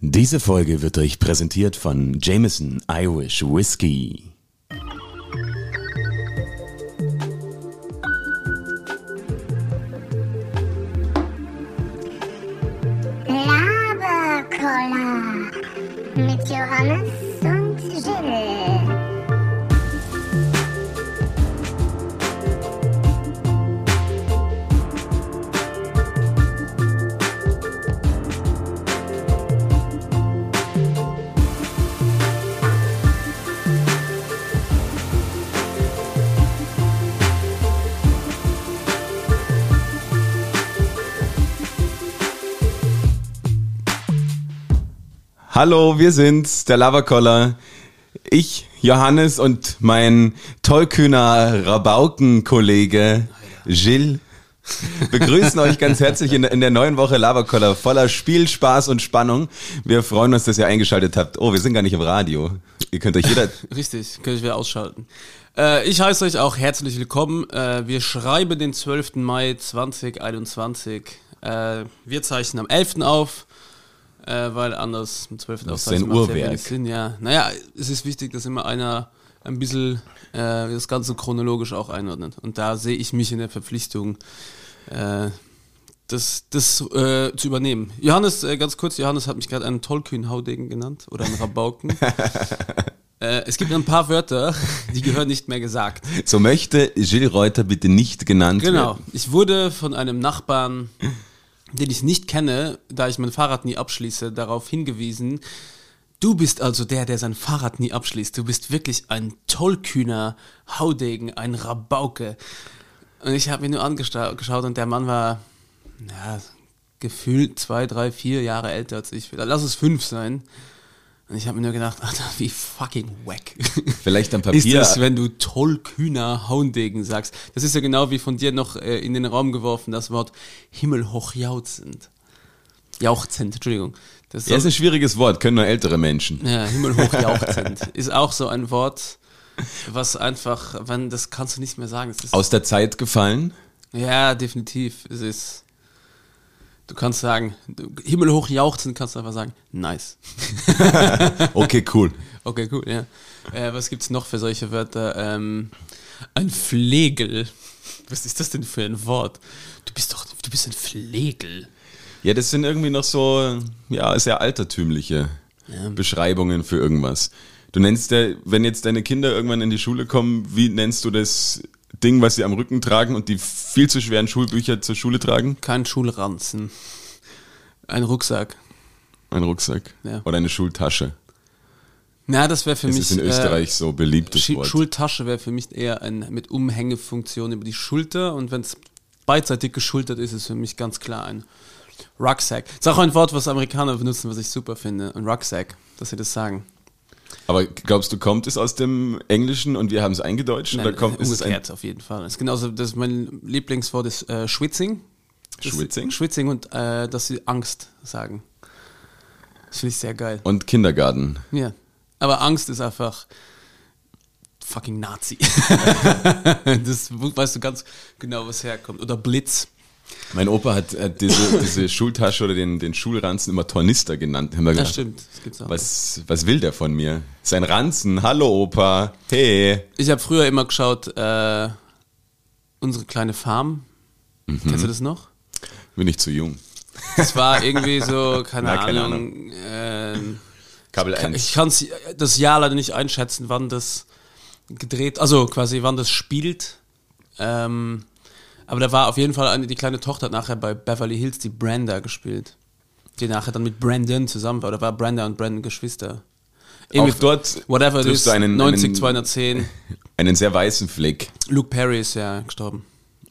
Diese Folge wird euch präsentiert von Jameson Irish Whiskey. Hallo, wir sind's, der Laberkoller. Ich, Johannes und mein tollkühner Rabaukenkollege Gilles begrüßen euch ganz herzlich in, in der neuen Woche Laberkoller voller Spiel, Spaß und Spannung. Wir freuen uns, dass ihr eingeschaltet habt. Oh, wir sind gar nicht im Radio. Ihr könnt euch jeder Richtig, könnte ich wieder ausschalten. Äh, ich heiße euch auch herzlich willkommen. Äh, wir schreiben den 12. Mai 2021. Äh, wir zeichnen am 11. auf, äh, weil anders am 12. Das ist ein Uhrwerk. Sinn. Ja. Naja, es ist wichtig, dass immer einer ein bisschen äh, das Ganze chronologisch auch einordnet. Und da sehe ich mich in der Verpflichtung, äh, das, das äh, zu übernehmen. Johannes, äh, ganz kurz, Johannes hat mich gerade einen Tollkühn-Haudegen genannt oder einen Rabauken. äh, es gibt ein paar Wörter, die gehören nicht mehr gesagt. So möchte Gilles Reuter bitte nicht genannt Genau. werden. Ich wurde von einem Nachbarn, den ich nicht kenne, da ich mein Fahrrad nie abschließe, darauf hingewiesen, du bist also der, der sein Fahrrad nie abschließt. Du bist wirklich ein tollkühner Haudegen, ein Rabauke. Und ich habe ihn nur angeschaut und der Mann war, ja, gefühlt zwei, drei, vier Jahre älter als ich. Lass es fünf sein. Und ich habe mir nur gedacht, Alter, wie fucking wack. Vielleicht am ist Papier. es, wenn du tollkühner Haundegen sagst. Das ist ja genau wie von dir noch äh, in den Raum geworfen, das Wort himmelhochjauchzend. Jauchzend, Entschuldigung. Das ja, ist ein schwieriges Wort, können nur ältere Menschen. ja, himmelhochjauchzend. ist auch so ein Wort, was einfach, wenn, das kannst du nicht mehr sagen. Das ist, Aus der Zeit gefallen? ja, definitiv. Es ist, du kannst sagen, du- himmelhochjauchzend kannst du einfach sagen, nice. Okay, cool. Okay, cool, ja. Äh, was gibt's noch für solche Wörter? Ähm, ein Flegel. Was ist das denn für ein Wort? Du bist doch, du bist ein Flegel. Ja, das sind irgendwie noch so, ja, sehr altertümliche Beschreibungen für irgendwas. Du nennst ja, wenn jetzt deine Kinder irgendwann in die Schule kommen, wie nennst du das Ding, was sie am Rücken tragen und die viel zu schweren Schulbücher zur Schule tragen? Kein Schulranzen. Ein Rucksack. Ein Rucksack. Ja. Oder eine Schultasche. Na, das wäre für Das mich. ist in Österreich so beliebtes Schi- Wort. Schultasche wäre für mich eher ein mit Umhängefunktion über die Schulter und wenn es beidseitig geschultert ist, ist für mich ganz klar ein Rucksack. Das ist auch ein Wort, was Amerikaner benutzen, was ich super finde. Ein Rucksack, dass sie das sagen. Aber glaubst du, kommt es aus dem Englischen und wir haben es eingedeutscht? Nein, oder kommt, ist es ein auf jeden Fall. Das ist genauso, das ist mein Lieblingswort ist äh, Schwitzing. Das- Schwitzing? Schwitzing und äh, dass sie Angst sagen. Das finde ich sehr geil. Und Kindergarten. Ja. Aber Angst ist einfach fucking Nazi. das weißt du ganz genau, was herkommt. Oder Blitz. Mein Opa hat, hat diese, diese Schultasche oder den, den Schulranzen immer Tornister genannt. Haben wir Ja, gedacht, stimmt. Das gibt's auch. Was, was will der von mir? Sein Ranzen. Hallo Opa. Hey. Ich habe früher immer geschaut, äh, unsere kleine Farm. Mhm. Kennst du das noch? Bin ich zu jung. Das war irgendwie so, keine, Na, keine Ahnung. ähm, Kabel Ka- 1. Ich kann das Jahr leider nicht einschätzen, wann das gedreht, also quasi wann das spielt. Ähm, aber da war auf jeden Fall eine, die kleine Tochter hat nachher bei Beverly Hills die Brenda gespielt. Die nachher dann mit Brandon zusammen war. Oder war Brenda und Brandon Geschwister? Auch dort whatever it is, einen- 90, einen- 210. Einen sehr weißen Fleck. Luke Perry ist ja gestorben.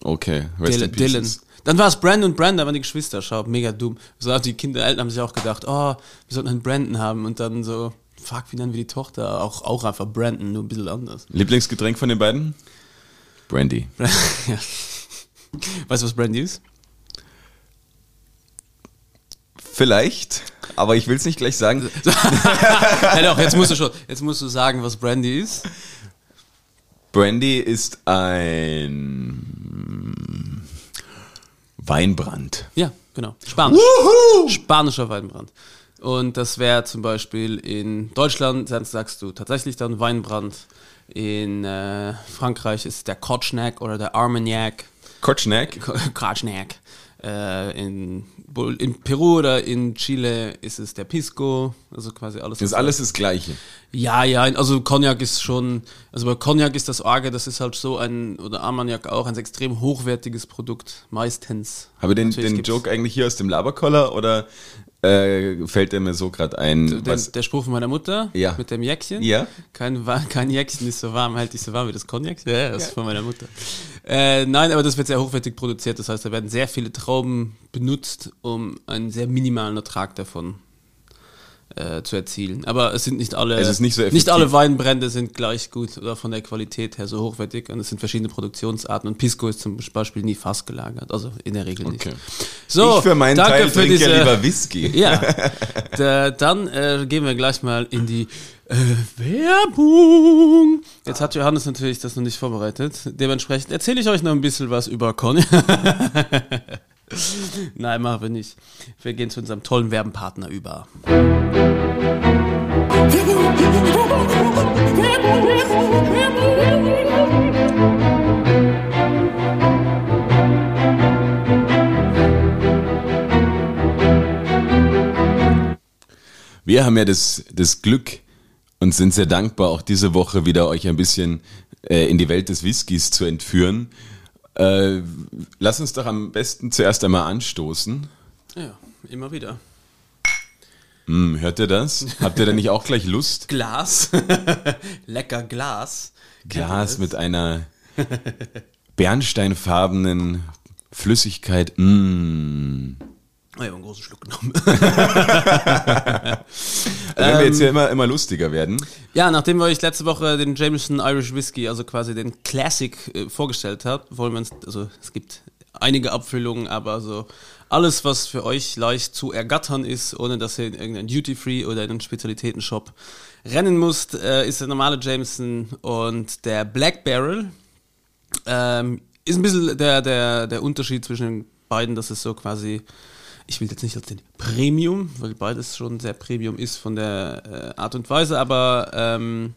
Okay. Rest Dylan. in. Dylan. Dann war es Brandon und Brenda, waren die Geschwister. Schau, mega dumm. So, die Kinder, Eltern haben sich auch gedacht, oh, wir sollten einen Brandon haben. Und dann so, fuck, wie nennen wir die Tochter? Auch, auch einfach Brandon, nur ein bisschen anders. Lieblingsgetränk von den beiden? Brandy. ja. Weißt du, was Brandy ist? Vielleicht, aber ich will es nicht gleich sagen. ja, doch, jetzt musst du schon, jetzt musst du sagen, was Brandy ist. Brandy ist ein Weinbrand. Ja, genau. Spanisch. Spanischer Weinbrand. Und das wäre zum Beispiel in Deutschland, dann sagst du tatsächlich dann Weinbrand. In äh, Frankreich ist es der Kotschnack oder der Armagnac. Kotschnack. Äh, in, in Peru oder in Chile ist es der Pisco. Also quasi alles. Ist alles das Gleiche. Ja, ja, also Cognac ist schon, also bei Cognac ist das Arge, das ist halt so ein, oder Armagnac auch, ein extrem hochwertiges Produkt, meistens. Habe den, Natürlich den gibt's Joke eigentlich hier aus dem Laberkoller oder äh, fällt der mir so gerade ein? Den, was, der Spruch von meiner Mutter Ja. mit dem Jäckchen. Ja. Kein, kein Jäckchen ist so warm, hält dich so warm wie das Cognac. Ja, ja, das ist von meiner Mutter. Äh, nein, aber das wird sehr hochwertig produziert. Das heißt, da werden sehr viele Trauben benutzt, um einen sehr minimalen Ertrag davon äh, zu erzielen. Aber es sind nicht alle, Es ist nicht so nicht alle Weinbrände sind gleich gut oder von der Qualität her so hochwertig. Und es sind verschiedene Produktionsarten. Und Pisco ist zum Beispiel nie fast gelagert. Also in der Regel nicht. Okay. So, ich für meinen danke Teil für trinke ja diese- lieber Whisky. ja, da, dann äh, gehen wir gleich mal in die äh, Werbung. Jetzt hat Johannes natürlich das noch nicht vorbereitet. Dementsprechend erzähle ich euch noch ein bisschen was über Conny. Nein, machen wir nicht. Wir gehen zu unserem tollen Werbenpartner über. Wir haben ja das, das Glück und sind sehr dankbar, auch diese Woche wieder euch ein bisschen äh, in die Welt des Whiskys zu entführen. Äh, lass uns doch am besten zuerst einmal anstoßen. Ja, immer wieder. Hm, hört ihr das? Habt ihr da nicht auch gleich Lust? Glas. Lecker Glas. Glas mit einer bernsteinfarbenen Flüssigkeit. Mm. Ich habe einen großen Schluck genommen. Wenn wir jetzt hier immer, immer lustiger werden. Ja, nachdem wir euch letzte Woche den Jameson Irish Whiskey, also quasi den Classic, äh, vorgestellt habt, wollen wir uns, also es gibt einige Abfüllungen, aber so alles, was für euch leicht zu ergattern ist, ohne dass ihr in irgendeinen Duty-Free oder in einen Spezialitätenshop rennen müsst, äh, ist der normale Jameson und der Black Barrel. Ähm, ist ein bisschen der, der, der Unterschied zwischen den beiden, dass es so quasi, ich will jetzt nicht als den Premium, weil beides schon sehr Premium ist von der äh, Art und Weise, aber ähm,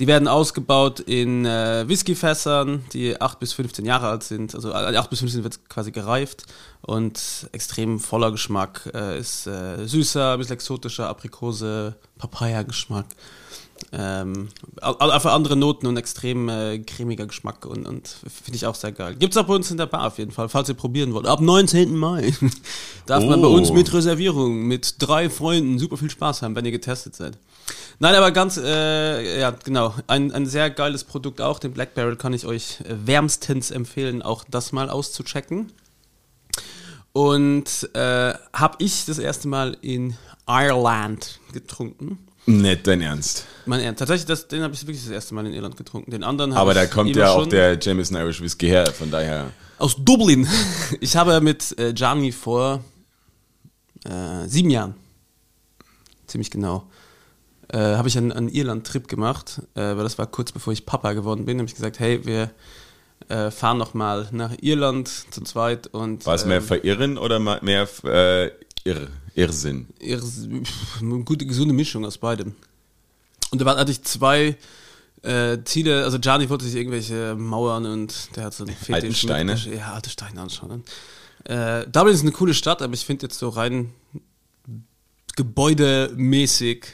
die werden ausgebaut in äh, Whiskyfässern, die 8 bis 15 Jahre alt sind. Also äh, 8 bis 15 wird quasi gereift und extrem voller Geschmack. Äh, ist äh, süßer, ein bisschen exotischer, Aprikose, Papaya-Geschmack. Ähm, einfach andere Noten und extrem äh, cremiger Geschmack und, und finde ich auch sehr geil. Gibt's auch bei uns in der Bar auf jeden Fall, falls ihr probieren wollt. Ab 19. Mai darf man bei Oh. uns mit Reservierung mit drei Freunden super viel Spaß haben, wenn ihr getestet seid. Nein, aber ganz, äh, ja, genau. Ein, ein sehr geiles Produkt auch. Den Black Barrel kann ich euch wärmstens empfehlen, auch das mal auszuchecken. Und äh, habe ich das erste Mal in Ireland getrunken. Nicht dein Ernst. Mein Ernst. Tatsächlich, das, den habe ich wirklich das erste Mal in Irland getrunken. Den anderen habe Aber da kommt ja auch der Jameson Irish Whisky her, von daher. aus Dublin. Ich habe mit äh, Gianni vor äh, sieben Jahren, ziemlich genau, äh, habe ich einen, einen Irland-Trip gemacht, äh, weil das war kurz bevor ich Papa geworden bin. habe ich gesagt, hey, wir äh, fahren noch mal nach Irland zu zweit und War es mehr ähm, Verirren oder mehr äh, Irr, Irrsinn? Pff, eine gute, gesunde Mischung aus beidem. Und da hatte ich zwei äh, Ziele, also Gianni wollte sich irgendwelche Mauern und der hat so einen Fetisch. Alten Steine? Mit, ja, alte Steine anschauen. Äh, Dublin ist eine coole Stadt, aber ich finde jetzt so rein gebäudemäßig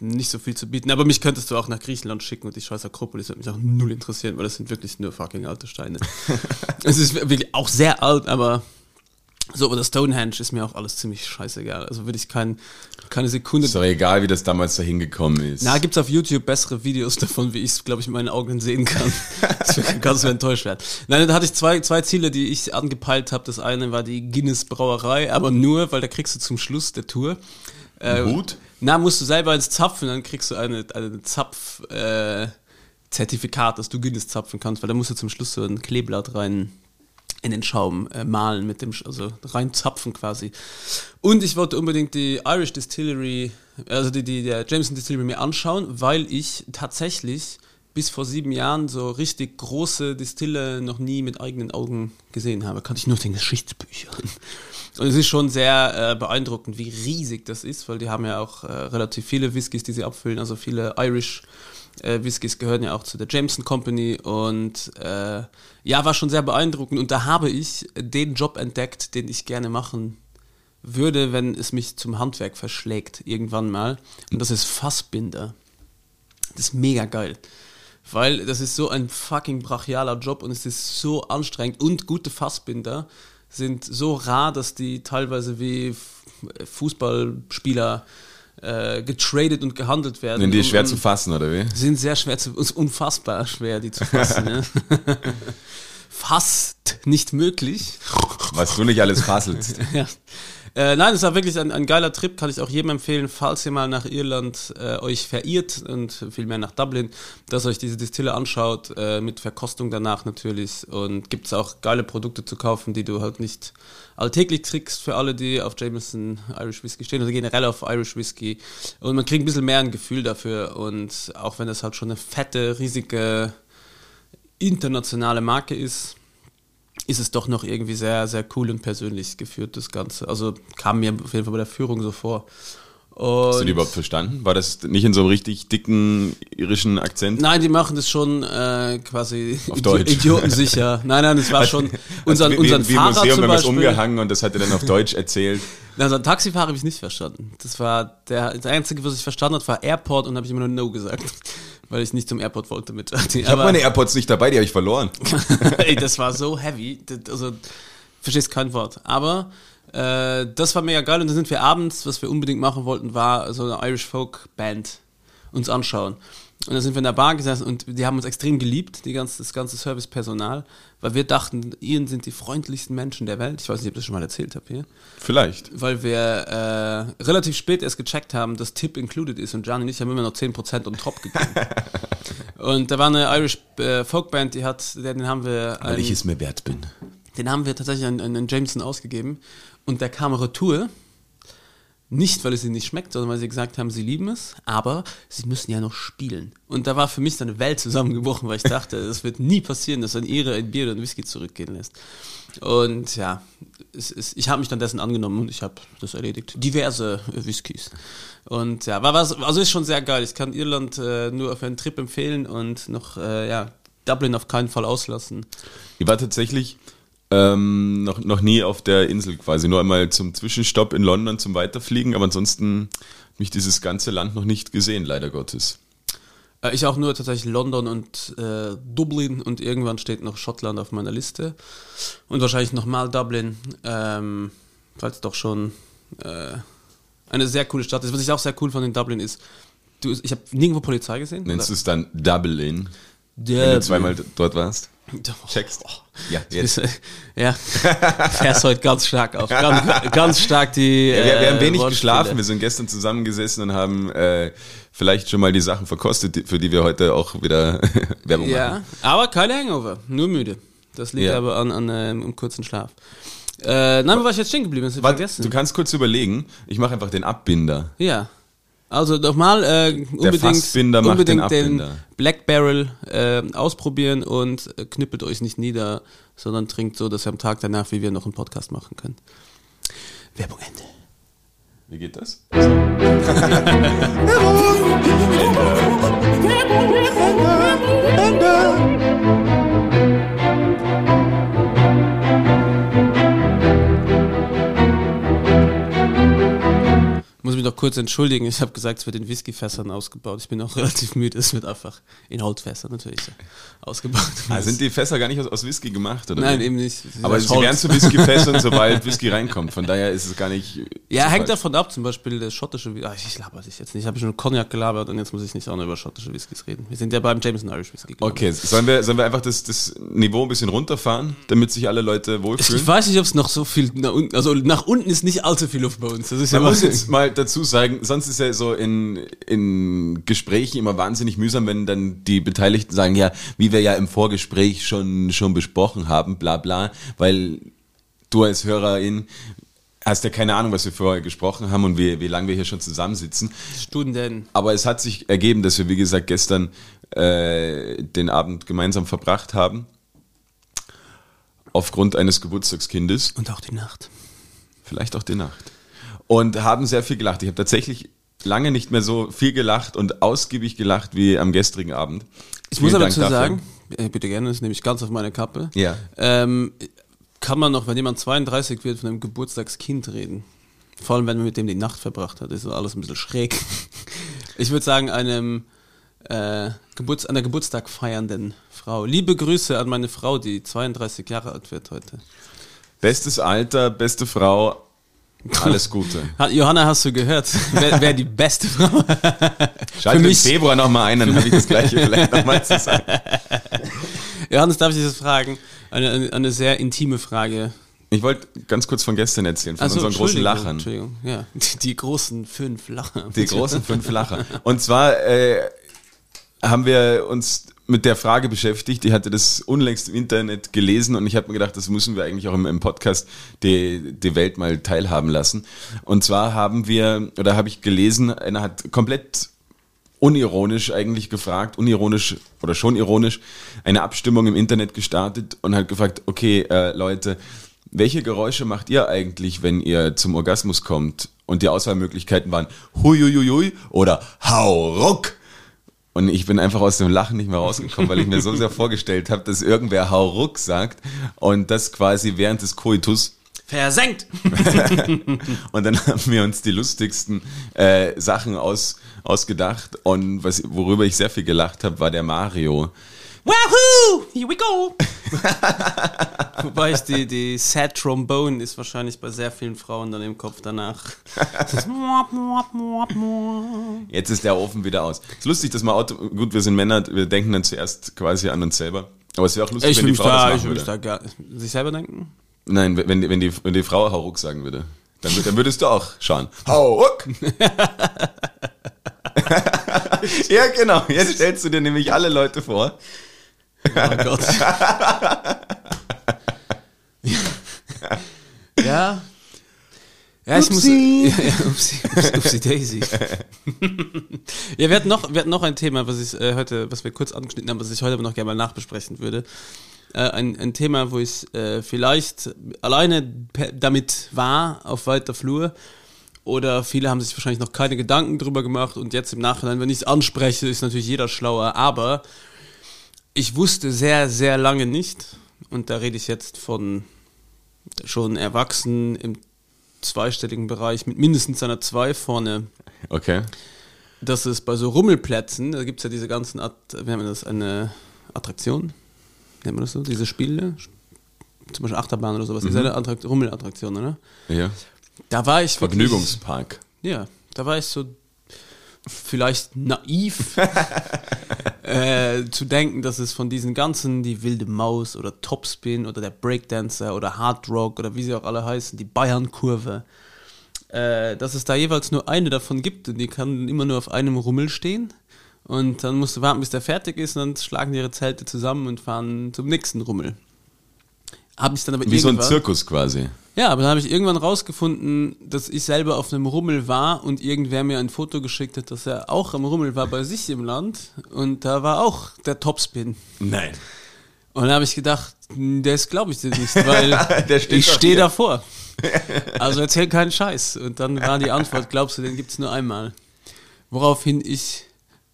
nicht so viel zu bieten. Aber mich könntest du auch nach Griechenland schicken und die scheiß Akropolis würde mich auch null interessieren, weil das sind wirklich nur fucking alte Steine. es ist wirklich auch sehr alt, aber so, oder Stonehenge ist mir auch alles ziemlich scheißegal. Also würde ich kein, keine Sekunde. Ist doch egal, wie das damals dahin gekommen ist. Na, gibt's auf YouTube bessere Videos davon, wie ich es, glaube ich, mit meinen Augen sehen kann. das wird ganz so enttäuscht werden. Nein, da hatte ich zwei, zwei Ziele, die ich angepeilt habe. Das eine war die Guinness Brauerei, aber nur, weil da kriegst du zum Schluss der Tour. Äh, Hut? Na, musst du selber ins Zapfen, dann kriegst du eine, eine Zapf, äh, Zertifikat, dass du Guinness zapfen kannst, weil da musst du zum Schluss so ein Kleeblatt rein in den Schaum äh, malen mit dem, also reinzapfen quasi. Und ich wollte unbedingt die Irish Distillery, also die, die der Jameson Distillery mir anschauen, weil ich tatsächlich bis vor sieben Jahren so richtig große Distille noch nie mit eigenen Augen gesehen habe. Kannte ich nur den Geschichtsbüchern. Und es ist schon sehr äh, beeindruckend, wie riesig das ist, weil die haben ja auch äh, relativ viele Whiskys, die sie abfüllen, also viele Irish äh, Whiskys gehören ja auch zu der Jameson Company und äh, ja, war schon sehr beeindruckend und da habe ich den Job entdeckt, den ich gerne machen würde, wenn es mich zum Handwerk verschlägt, irgendwann mal. Und das ist Fassbinder. Das ist mega geil. Weil das ist so ein fucking brachialer Job und es ist so anstrengend und gute Fassbinder sind so rar, dass die teilweise wie Fußballspieler äh, getradet und gehandelt werden. Sind die Und- schwer zu fassen, oder wie? sind sehr schwer zu, ist unfassbar schwer, die zu fassen. ne? Fast nicht möglich. Was du nicht alles fasselst. ja. Äh, nein, es war wirklich ein, ein geiler Trip, kann ich auch jedem empfehlen, falls ihr mal nach Irland äh, euch verirrt und vielmehr nach Dublin, dass euch diese Distille anschaut, äh, mit Verkostung danach natürlich. Und gibt es auch geile Produkte zu kaufen, die du halt nicht alltäglich kriegst für alle, die auf Jameson Irish Whisky stehen oder generell auf Irish Whisky. Und man kriegt ein bisschen mehr ein Gefühl dafür. Und auch wenn das halt schon eine fette, riesige internationale Marke ist, ist es doch noch irgendwie sehr, sehr cool und persönlich geführt, das Ganze. Also kam mir auf jeden Fall bei der Führung so vor. Und Hast du die überhaupt verstanden? War das nicht in so einem richtig dicken irischen Akzent? Nein, die machen das schon äh, quasi Auf Deutsch. idiotensicher. Nein, nein, es war schon unser, wie, unseren wie, wie Fahrer Museum, zum Beispiel. umgehangen und das hat er dann auf Deutsch erzählt. Na, so ein Taxifahrer habe ich nicht verstanden. Das war der, das Einzige, was ich verstanden habe, war Airport und habe ich immer nur No gesagt. Weil ich nicht zum Airport wollte mit. Ich habe meine AirPods nicht dabei, die habe ich verloren. Ey, das war so heavy. Also, verstehst kein Wort. Aber äh, das war mega geil. Und dann sind wir abends, was wir unbedingt machen wollten, war so eine Irish Folk Band uns anschauen. Und dann sind wir in der Bar gesessen und die haben uns extrem geliebt, die ganze, das ganze Servicepersonal, weil wir dachten, ihnen sind die freundlichsten Menschen der Welt. Ich weiß nicht, ob ich das schon mal erzählt habe hier. Vielleicht. Weil wir äh, relativ spät erst gecheckt haben, dass Tip included ist und Gianni und ich haben immer noch 10% on top gegeben. und da war eine Irish äh, Folkband, die hat, den haben wir Weil einen- ich es mir wert bin. den haben wir tatsächlich an, an den Jameson ausgegeben. Und der kam retour. Nicht, weil es ihnen nicht schmeckt, sondern weil sie gesagt haben, sie lieben es, aber sie müssen ja noch spielen. Und da war für mich so eine Welt zusammengebrochen, weil ich dachte, es wird nie passieren, dass ein Ire ein Bier oder ein Whisky zurückgehen lässt. Und ja, es, ich habe mich dann dessen angenommen und ich habe das erledigt. Diverse Whiskys. Und ja, war was, also ist schon sehr geil. Ich kann Irland äh, nur für einen Trip empfehlen und noch, äh, ja, Dublin auf keinen Fall auslassen. Ich war tatsächlich ähm, noch, noch nie auf der Insel quasi, nur einmal zum Zwischenstopp in London zum Weiterfliegen, aber ansonsten hat mich dieses ganze Land noch nicht gesehen, leider Gottes. Äh, Ich auch nur tatsächlich London und äh, Dublin und irgendwann steht noch Schottland auf meiner Liste. Und wahrscheinlich nochmal Dublin, ähm, weil es doch schon äh, eine sehr coole Stadt ist. Was ich auch sehr cool fand in Dublin ist, du, ich habe nirgendwo Polizei gesehen. Nennst du es dann Dublin, wenn Dublin. du zweimal dort warst? Checkst? Ja, Jetzt. jetzt. Ja, fährst heute ganz stark auf. Ganz, ganz stark die. Ja, wir, wir haben äh, wenig Wortspiele. geschlafen. Wir sind gestern zusammengesessen und haben äh, vielleicht schon mal die Sachen verkostet, für die wir heute auch wieder Werbung machen. Ja, aber keine Hangover, nur müde. Das liegt Ja. aber an, an ähm, einem kurzen Schlaf. Äh, nein, wo war ich jetzt stehen geblieben? Das Warte, vergessen. du kannst kurz überlegen. Ich mache einfach den Abbinder. Ja. Also nochmal äh, unbedingt, unbedingt den den. Black Barrel äh, ausprobieren und äh, knippelt euch nicht nieder, sondern trinkt so, dass ihr am Tag danach, wie wir noch einen Podcast machen können. Werbung Ende. Wie geht das? Muss mich noch kurz entschuldigen, ich habe gesagt, es wird in Whiskyfässern ausgebaut. Ich bin auch relativ müde, es wird einfach in Holzfässern natürlich ausgebaut. Ah, sind die Fässer gar nicht aus, aus Whisky gemacht? Oder Nein, wie? eben nicht. Aber Das sie Holz. werden zu Whiskyfässern, sobald Whisky reinkommt. Von daher ist es gar nicht. Ja, so hängt falsch. davon ab, zum Beispiel der schottische Whisky. Ich laber dich jetzt nicht. Ich habe schon Cognac gelabert und jetzt muss ich nicht auch noch über schottische Whiskys reden. Wir sind ja beim Jameson Irish Whisky. ich. Okay, sollen wir, sollen wir einfach das, das Niveau ein bisschen runterfahren, damit sich alle Leute wohlfühlen? Ich weiß nicht, ob es noch so viel nach unten, also nach unten ist nicht allzu viel Luft bei uns. Das ist ja mal, mal dazu sagen, sonst ist ja so in, in Gesprächen immer wahnsinnig mühsam, wenn dann die Beteiligten sagen, ja, wie wir ja im Vorgespräch schon, schon besprochen haben, bla bla, weil du als Hörerin hast ja keine Ahnung, was wir vorher gesprochen haben und wie, wie lange wir hier schon zusammensitzen. Stunden. Aber es hat sich ergeben, dass wir, wie gesagt, gestern äh, den Abend gemeinsam verbracht haben. Aufgrund eines Geburtstagskindes. Und auch die Nacht. vielleicht auch die Nacht. Und haben sehr viel gelacht. Ich habe tatsächlich lange nicht mehr so viel gelacht und ausgiebig gelacht wie am gestrigen Abend. Ich muss Vielen aber Dank dazu sagen, äh, bitte gerne, das nehme ich ganz auf meine Kappe. Ja. Ähm, kann man noch, wenn jemand 32 wird, von einem Geburtstagskind reden? Vor allem, wenn man mit dem die Nacht verbracht hat, ist alles ein bisschen schräg. Ich würde sagen, einem äh, Geburts einer Geburtstag feiernden Frau. Liebe Grüße an meine Frau, die 32 Jahre alt wird heute. Bestes Alter, beste Frau, alles Gute. Ha- Johanna, hast du gehört? Wer, wer die beste Frau? Schalte im mich- Februar nochmal ein, dann habe ich das gleiche vielleicht nochmal zu sagen. Johannes, darf ich das fragen? Eine, eine, sehr intime Frage. Ich wollte ganz kurz von gestern erzählen, von so, unseren großen Lachern. Entschuldigung, ja. Die, die großen fünf Lacher. Die großen fünf Lacher. Und zwar äh, haben wir uns mit der Frage beschäftigt, ich hatte das unlängst im Internet gelesen und ich habe mir gedacht, das müssen wir eigentlich auch im, im Podcast die, die Welt mal teilhaben lassen. Und zwar haben wir, oder habe ich gelesen, einer hat komplett unironisch eigentlich gefragt, unironisch oder schon ironisch, eine Abstimmung im Internet gestartet und hat gefragt, okay, äh, Leute, welche Geräusche macht ihr eigentlich, wenn ihr zum Orgasmus kommt? Und die Auswahlmöglichkeiten waren Huiuiui oder Hau ruck. Und ich bin einfach aus dem Lachen nicht mehr rausgekommen, weil ich mir so sehr vorgestellt habe, dass irgendwer Hau ruck sagt und das quasi während des Koitus. Versenkt! Und dann haben wir uns die lustigsten äh, Sachen aus, ausgedacht. Und was, worüber ich sehr viel gelacht habe, war der Mario. Wahoo! Here we go! Wobei ich die, die Sad Trombone ist wahrscheinlich bei sehr vielen Frauen dann im Kopf danach. Jetzt ist der Ofen wieder aus. ist lustig, dass man Auto, gut, wir sind Männer, wir denken dann zuerst quasi an uns selber. Aber es wäre auch lustig, Ich wenn die Frau da, das ich machen will mich würde. da gar, sich selber denken. Nein, wenn, die- wenn, die, wenn die Frau Hauruck sagen würde, dann, dann würdest du auch schauen. Hauruck! ja, genau. Jetzt stellst du dir nämlich alle Leute vor. Oh Gott. ja. Ja, ich muss. Ja, Upsi. ja, upsi, upsi, upsi Daisy. ja, wir hatten noch, wir hatten noch ein Thema, was ich äh, heute, was wir kurz angeschnitten haben, was ich heute aber noch gerne mal nachbesprechen würde. Äh, ein, ein Thema, wo ich äh, vielleicht alleine damit war auf weiter Flur. Oder viele haben sich wahrscheinlich noch keine Gedanken drüber gemacht und jetzt im Nachhinein, wenn ich es anspreche, ist natürlich jeder schlauer. Aber ich wusste sehr, sehr lange nicht, und da rede ich jetzt von schon Erwachsenen im zweistelligen Bereich mit mindestens einer 2 vorne, Okay. dass es bei so Rummelplätzen, da gibt es ja diese ganzen, At wie nennt man das, eine Attraktion, nennt man das so, diese Spiele, zum Beispiel Achterbahn oder sowas, ist eine Attrakt Rummelattraktion, oder? Ja. Da war ich wirklich- Vergnügungspark. ja, da war ich so vielleicht naiv äh, zu denken, dass es von diesen ganzen, die wilde Maus oder Topspin oder der Breakdancer oder Hard Rock oder wie sie auch alle heißen, die Bayern-Kurve, äh, dass es da jeweils nur eine davon gibt und die kann immer nur auf einem Rummel stehen. Und dann musst du warten, bis der fertig ist und dann schlagen die ihre Zelte zusammen und fahren zum nächsten Rummel. Habe ich dann aber Wie so ein Zirkus quasi. ja, aber dann habe ich irgendwann rausgefunden, dass ich selber auf einem Rummel war und irgendwer mir ein Foto geschickt hat, dass er auch am Rummel war bei sich im Land und da war auch der Topspin. Nein. Und da habe ich gedacht, hm, das glaube ich dir nicht, weil ich stehe davor. Also erzähl keinen Scheiß. Und dann war die Antwort, glaubst du, den gibt's nur einmal. Woraufhin ich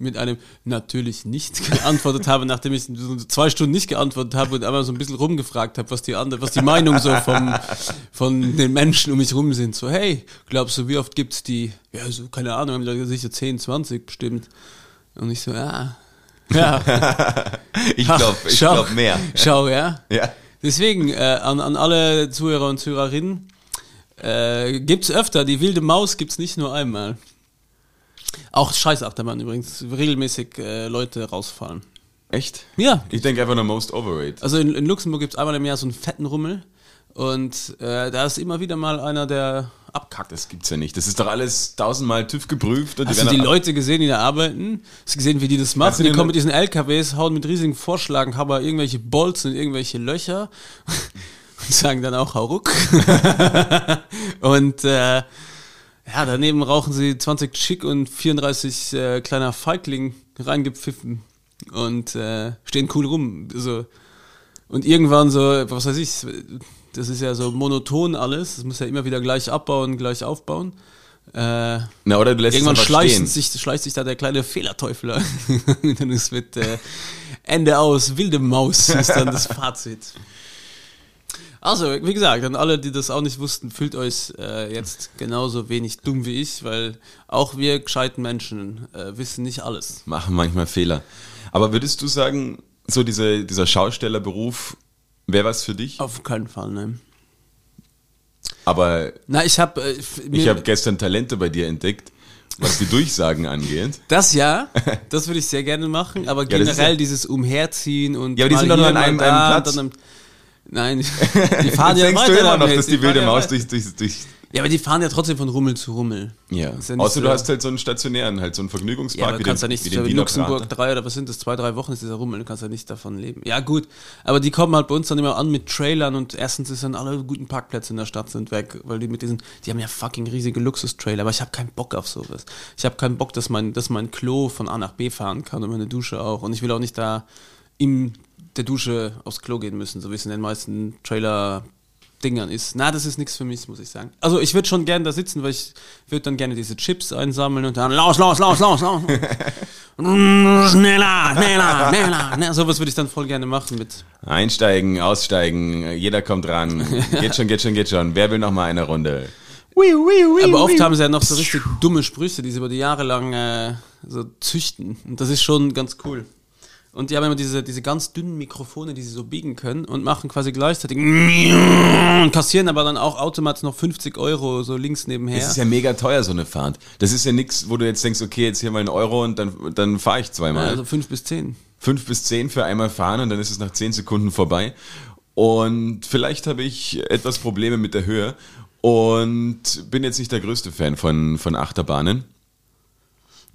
mit einem natürlich nicht geantwortet habe, nachdem ich zwei Stunden nicht geantwortet habe und einmal so ein bisschen rumgefragt habe, was die andere, was die Meinung so vom, von den Menschen um mich rum sind. So, hey, glaubst du, wie oft gibt's die? Ja, so, keine Ahnung, haben die Leute sicher 10, 20 bestimmt. Und ich so, ja. Ja, Ich glaube ich Schau. glaub mehr. Schau, ja. Ja. Deswegen, äh, an, an alle Zuhörer und Zuhörerinnen, äh, gibt's öfter, die wilde Maus gibt's nicht nur einmal. Auch Scheißachterbahn übrigens, regelmäßig äh, Leute rausfallen. Echt? Ja, Ich denke einfach nur most overrated. also in, in Luxemburg gibt's einmal im Jahr so einen fetten Rummel und äh, da ist immer wieder mal einer, der abkackt. Das gibt's ja nicht. Das ist doch alles tausendmal TÜV geprüft und Hast du werden die Leute gesehen, die da arbeiten? Hast du gesehen, wie die das machen? du Die kommen mit diesen LKWs, hauen mit riesigen Vorschlagen, haben aber irgendwelche Bolzen in irgendwelche Löcher und sagen dann auch Hauruck. und äh, ja, daneben rauchen sie 20 Chick und 34 äh, kleiner Feigling reingepfiffen und äh, stehen cool rum. So. Und irgendwann so, was weiß ich, Das ist ja so monoton alles. Das muss ja immer wieder gleich abbauen, gleich aufbauen. Äh, Na, oder du lässt irgendwann es schleicht sich, schleicht sich da der kleine Fehlerteufel ein. und dann ist mit äh, Ende aus, wilde Maus ist dann das Fazit. Also, wie gesagt, an alle, die das auch nicht wussten, fühlt euch äh, jetzt genauso wenig dumm wie ich, weil auch wir gescheiten Menschen äh, wissen nicht alles. Machen manchmal Fehler. Aber würdest du sagen, so diese, dieser Schaustellerberuf wäre was für dich? Auf keinen Fall, ne. Aber Na, ich habe äh, ich habe gestern Talente bei dir entdeckt, was die Durchsagen angeht. Das ja, das würde ich sehr gerne machen, aber ist generell ja- dieses Umherziehen und. Ja, aber die sind doch nur an einem- einem Platz. Dann nein, die fahren ja denkst weiter du immer noch, dass die fahren wilde ja Maus durch, durch, durch. Ja, aber die fahren ja trotzdem von Rummel zu Rummel. Ja. Ja Außer du hast halt so einen stationären, halt so einen Ja, Vergnügungspark aber du wie kannst den, ja nicht, wie den Wiener Luxemburg Prater. drei oder was sind das, zwei, drei Wochen ist dieser Rummel, du kannst ja nicht davon leben. Ja, gut, aber die kommen halt bei uns dann immer an mit Trailern und erstens ist dann alle guten Parkplätze in der Stadt sind weg, weil die mit diesen, die haben ja fucking riesige Luxus-Trailer, aber ich habe keinen Bock auf sowas. Ich habe keinen Bock, dass mein, dass mein Klo von A nach B fahren kann und meine Dusche auch und ich will auch nicht da in der Dusche aufs Klo gehen müssen, so wie es in den meisten Trailer Dingern ist. Na, das ist nichts für mich, muss ich sagen. Also ich würde schon gerne da sitzen, weil ich würde dann gerne diese Chips einsammeln und dann los, los, los, los, los. schneller, schneller, schneller. Ne, sowas würde ich dann voll gerne machen mit. Einsteigen, aussteigen, jeder kommt ran. Geht schon, geht schon, geht schon. Wer will noch mal eine Runde? Aber oft haben sie ja noch so richtig dumme Sprüche, die sie über die Jahre lang äh, so züchten. Und das ist schon ganz cool. Und die haben immer diese, diese ganz dünnen Mikrofone, die sie so biegen können und machen quasi gleichzeitig und kassieren aber dann auch automatisch noch 50 Euro so links nebenher. Es ist ja mega teuer, so eine Fahrt. Das ist ja nichts, wo du jetzt denkst, okay, jetzt hier mal einen Euro und dann, dann fahre ich zweimal. also 5 bis 10. Fünf bis zehn für einmal fahren und dann ist es nach zehn Sekunden vorbei. Und vielleicht habe ich etwas Probleme mit der Höhe und bin jetzt nicht der größte Fan von, von Achterbahnen.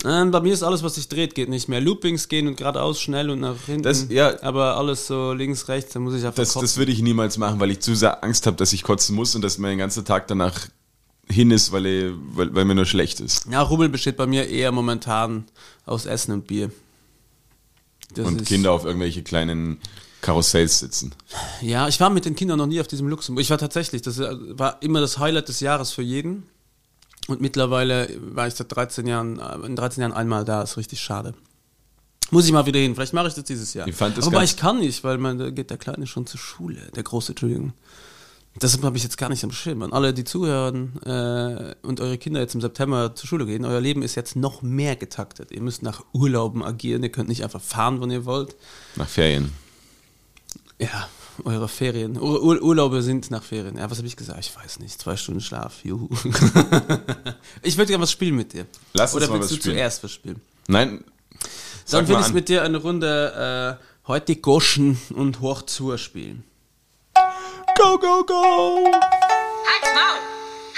Ähm, bei mir ist alles, was sich dreht, geht nicht mehr. Loopings gehen und geradeaus schnell und nach hinten. Das- ja. Aber alles so links, rechts, da muss ich einfach Das, kotzen. das würde ich niemals machen, weil ich zu sehr Angst habe, dass ich kotzen muss und dass mein ganzer Tag danach hin ist, weil, ich, weil, weil mir nur schlecht ist. Ja, Rummel besteht bei mir eher momentan aus Essen und Bier. Das und Kinder auf irgendwelche kleinen Karussells sitzen. Ja, ich war mit den Kindern noch nie auf diesem Luxemburg. Ich war tatsächlich, das war immer das Highlight des Jahres für jeden. Und mittlerweile war ich seit 13 Jahren, äh, in 13 Jahren einmal da, ist richtig schade. Muss ich mal wieder hin. Vielleicht mache ich das dieses Jahr. Ich fand das Aber ganz- ich kann nicht, weil man, da geht der Kleine schon zur Schule, der Große, Entschuldigung. Deshalb habe ich jetzt gar nicht am Schirm. An alle, die zuhören äh, und eure Kinder jetzt im September zur Schule gehen, euer Leben ist jetzt noch mehr getaktet. Ihr müsst nach Urlauben agieren, ihr könnt nicht einfach fahren, wann ihr wollt. Nach Ferien. Ja, eure Ferien. Ur Ur Urlaube sind nach Ferien. Ja, was habe ich gesagt? Ich weiß nicht. Zwei Stunden Schlaf. Juhu. ich würde gerne was spielen mit dir. Lass uns Oder mal willst was du spielen. zuerst was spielen? Nein, sag Dann will ich mit dir eine Runde äh, heute Goschen und Hoch zur spielen. Go, go, go! Halt's Maul!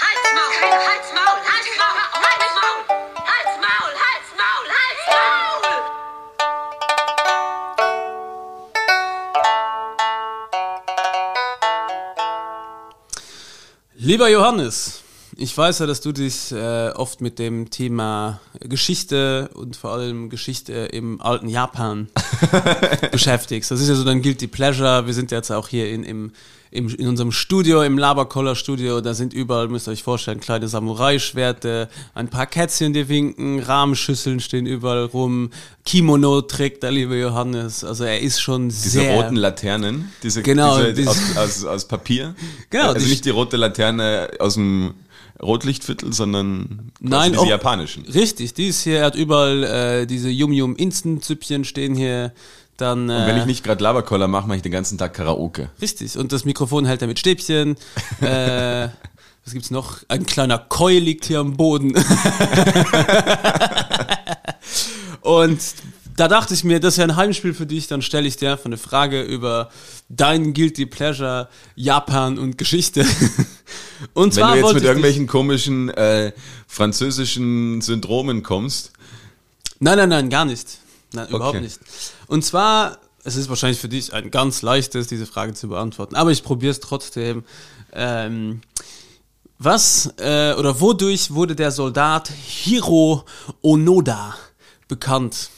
Halt's Maul! Halt's Maul! Halt's Maul! Halt's Maul! Lieber Johannes, ich weiß ja, dass du dich äh, oft mit dem Thema Geschichte und vor allem Geschichte im alten Japan beschäftigst. Das ist ja so dein Guilty Pleasure. Wir sind jetzt auch hier in, im, im, in unserem Studio, im Laberkoller-Studio. Da sind überall, müsst ihr euch vorstellen, kleine Samurai-Schwerte, ein paar Kätzchen, die winken, Rahmenschüsseln stehen überall rum, Kimono trägt der liebe Johannes. Also er ist schon Diese sehr... roten Laternen, diese, Genau, diese diese- aus, aus, aus Papier. Genau, Also nicht die rote Laterne aus dem Rotlichtviertel, sondern Nein, diese auch- japanischen. Richtig, die ist hier, er hat überall äh, diese Yum Yum Instant Süppchen stehen hier. Dann, äh, Und wenn ich nicht gerade Laberkoller mache, mache ich den ganzen Tag Karaoke. Richtig, und das Mikrofon hält er mit Stäbchen. äh, was gibt's noch? Ein kleiner Koi liegt hier am Boden. und da dachte ich mir, das ist ja ein Heimspiel für dich, dann stelle ich dir einfach eine Frage über dein Guilty Pleasure, Japan und Geschichte. und Wenn zwar du jetzt mit irgendwelchen komischen äh, französischen Syndromen kommst, Nein, nein, nein, gar nicht. Nein, überhaupt Okay. nicht. Und zwar, es ist wahrscheinlich für dich ein ganz leichtes, diese Frage zu beantworten, aber ich probiere es trotzdem. Ähm, was äh, oder wodurch wurde der Soldat Hiro Onoda bekannt?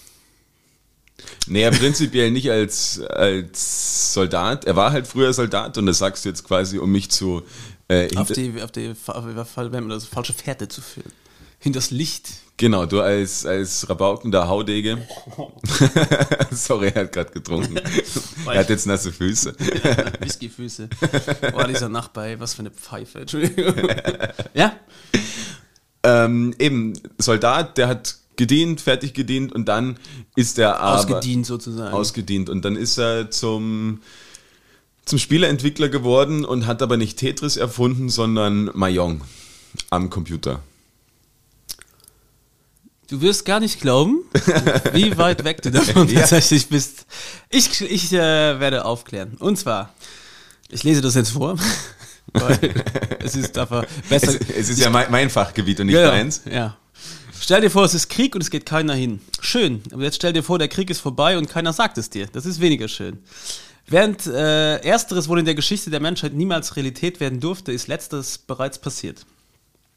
Nee, prinzipiell nicht als, als Soldat. Er war halt früher Soldat und das sagst du jetzt quasi, um mich zu äh, Auf die, auf die, man das falsche Fährte zu führen. Hinters Licht. Genau, du als, als rabaukender Haudege. Sorry, er hat gerade getrunken. er hat jetzt nasse Füße. Whiskyfüße. Boah, dieser Nachbar, was für eine Pfeife. Entschuldigung. ja? ähm, eben, Soldat, der hat gedient, fertig gedient und dann ist er aber Ausgedient sozusagen. ausgedient und dann ist er zum zum Spieleentwickler geworden und hat aber nicht Tetris erfunden, sondern Mahjong am Computer. Du wirst gar nicht glauben, wie weit weg du davon Ja. tatsächlich bist. Ich, ich äh, werde aufklären. Und zwar, ich lese das jetzt vor, weil es ist einfach besser. Es, es ist ja mein, mein Fachgebiet und nicht Ja, ja. deins. Ja. Stell dir vor, es ist Krieg und es geht keiner hin. Schön. Aber jetzt stell dir vor, der Krieg ist vorbei und keiner sagt es dir. Das ist weniger schön. Während äh, ersteres wohl in der Geschichte der Menschheit niemals Realität werden durfte, ist letzteres bereits passiert.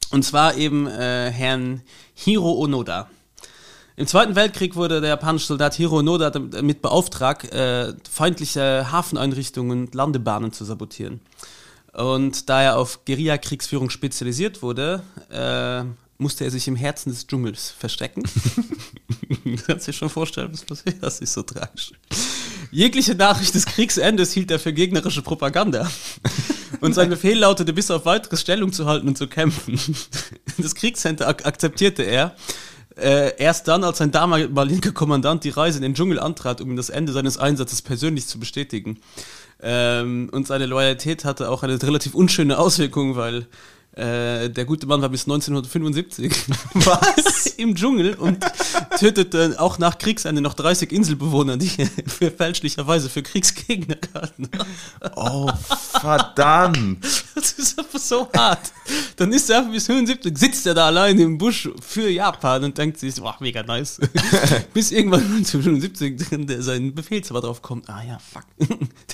Und zwar eben äh, Herrn Hiro Onoda. Im Zweiten Weltkrieg wurde der japanische Soldat Hiro Onoda damit beauftragt, äh, feindliche Hafeneinrichtungen und Landebahnen zu sabotieren. Und da er auf Guerilla-Kriegsführung spezialisiert wurde, äh, musste er sich im Herzen des Dschungels verstecken. du kannst dir schon vorstellen, was passiert. Das ist so tragisch. Jegliche Nachricht des Kriegsendes hielt er für gegnerische Propaganda. Und sein Befehl lautete, bis auf weiteres Stellung zu halten und zu kämpfen. Das Kriegscenter ak akzeptierte er. Äh, erst dann, als sein damaliger Kommandant die Reise in den Dschungel antrat, um ihm das Ende seines Einsatzes persönlich zu bestätigen. Ähm, und seine Loyalität hatte auch eine relativ unschöne Auswirkung, weil äh, der gute Mann war bis 1975 Was? im Dschungel und tötete auch nach Kriegsende noch 30 Inselbewohner, die für fälschlicherweise für Kriegsgegner haben. Oh, verdammt. Das ist einfach so hart. Dann ist er einfach bis 75, sitzt er da allein im Busch für Japan und denkt sich, boah, mega nice. bis irgendwann 1975 dann der sein Befehlshaber drauf kommt, ah ja, fuck.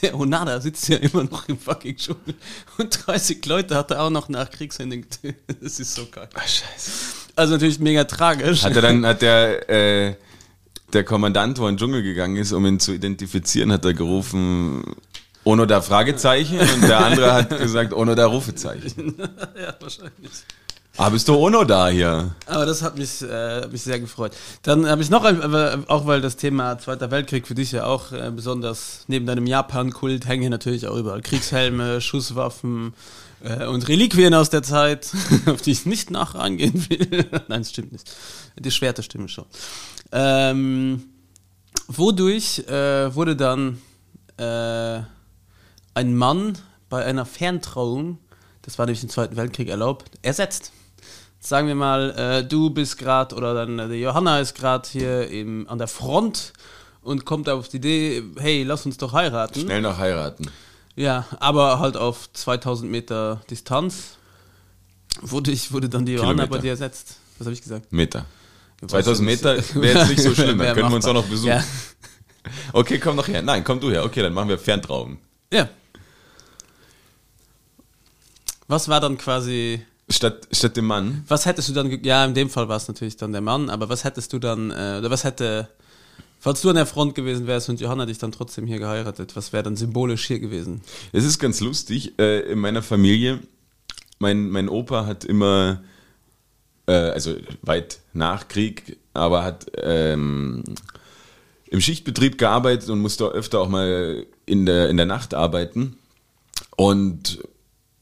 Der Onada sitzt ja immer noch im fucking Dschungel. Und 30 Leute hat er auch noch nach Kriegsende getötet. Das ist so geil. Ach, scheiße. Also natürlich mega tragisch. Hat er dann, hat der, äh, der Kommandant, wo er in den Dschungel gegangen ist, um ihn zu identifizieren, hat er gerufen, Ono da Fragezeichen und der andere hat gesagt, Ono da Rufezeichen. ja, wahrscheinlich. Ah, bist du Ono da hier? Aber das hat mich, äh, mich sehr gefreut. Dann habe ich noch, ein, aber auch weil das Thema Zweiter Weltkrieg für dich ja auch äh, besonders neben deinem Japan-Kult hängen hier natürlich auch überall Kriegshelme, Schusswaffen äh, und Reliquien aus der Zeit, auf die ich nicht nach eingehen will. Nein, das stimmt nicht. Die Schwerte stimmen schon. Ähm, wodurch äh, wurde dann äh, ein Mann bei einer Ferntrauung, das war nämlich im Zweiten Weltkrieg erlaubt, ersetzt sagen wir mal, äh, du bist gerade oder dann äh, Johanna ist gerade hier im, an der Front und kommt auf die Idee, hey, lass uns doch heiraten. Schnell noch heiraten. Ja, aber halt auf 2000 Meter Distanz wurde, ich, wurde dann die Johanna bei dir ersetzt. Was habe ich gesagt? Meter. 2000 Meter wäre jetzt nicht so schlimm, dann können wir uns auch machbar. noch besuchen. Ja. Okay, komm noch her. Nein, komm du her. Okay, dann machen wir Ferntrauung. ja. Was war dann quasi Statt, statt dem Mann. Was hättest du dann, ja, in dem Fall war es natürlich dann der Mann, aber was hättest du dann, äh, oder was hätte, falls du an der Front gewesen wärst und Johanna dich dann trotzdem hier geheiratet, was wäre dann symbolisch hier gewesen? Es ist ganz lustig, äh, in meiner Familie, mein, mein Opa hat immer, äh, also weit nach Krieg, aber hat ähm, im Schichtbetrieb gearbeitet und musste öfter auch mal in der, in der Nacht arbeiten. Und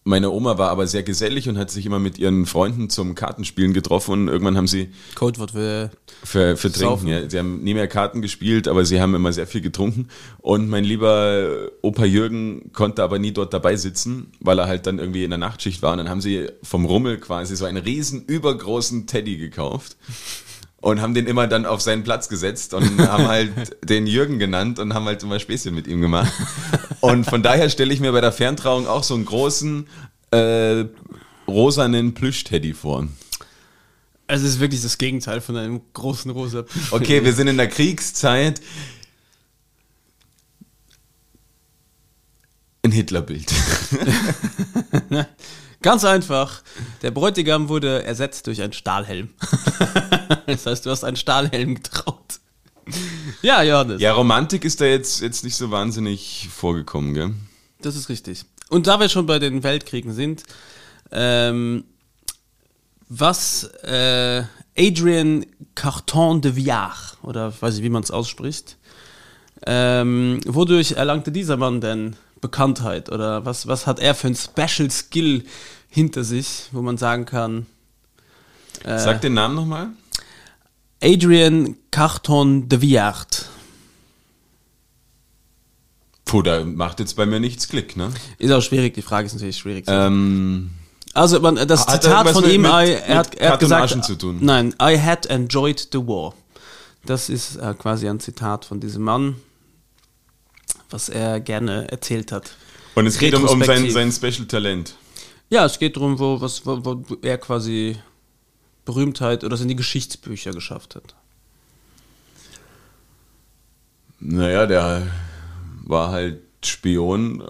meine Oma war aber sehr gesellig und hat sich immer mit ihren Freunden zum Kartenspielen getroffen und irgendwann haben sie Codewort für, für, für Trinken. Ja. Sie haben nie mehr Karten gespielt, aber sie haben immer sehr viel getrunken. Und mein lieber Opa Jürgen konnte aber nie dort dabei sitzen, weil er halt dann irgendwie in der Nachtschicht war. Und dann haben sie vom Rummel quasi so einen riesen übergroßen Teddy gekauft. Und haben den immer dann auf seinen Platz gesetzt und haben halt den Jürgen genannt und haben halt immer Späßchen mit ihm gemacht. Und von daher stelle ich mir bei der Ferntrauung auch so einen großen äh, rosanen Plüsch-Teddy vor. also es ist wirklich das Gegenteil von einem großen rosa Okay, wir sind in der Kriegszeit. Ein Hitlerbild. Ganz einfach, der Bräutigam wurde ersetzt durch einen Stahlhelm. das heißt, du hast einen Stahlhelm getraut. Ja, Johannes. Ja, Romantik ist da jetzt, jetzt nicht so wahnsinnig vorgekommen, gell? Das ist richtig. Und da wir schon bei den Weltkriegen sind, ähm, was äh, Adrian Carton de Villard, oder weiß ich, wie man es ausspricht, ähm, wodurch erlangte dieser Mann denn Bekanntheit? Oder was, was hat er für ein Special Skill hinter sich, wo man sagen kann, Äh. Sag den Namen nochmal. Adrian Carton de Villard. Puh, da macht jetzt bei mir nichts Klick, ne? Ist auch schwierig, die Frage ist natürlich schwierig. Ähm, Also man, das Hat Zitat von ihm, mit- I, er, hat, er hat gesagt, nein, I had enjoyed the war. Das ist äh, quasi ein Zitat von diesem Mann, was er gerne erzählt hat. und es geht um, um sein, sein Special Talent. Ja, es geht darum, wo, was, wo, wo er quasi Berühmtheit oder es in die Geschichtsbücher geschafft hat. Naja, der war halt Spion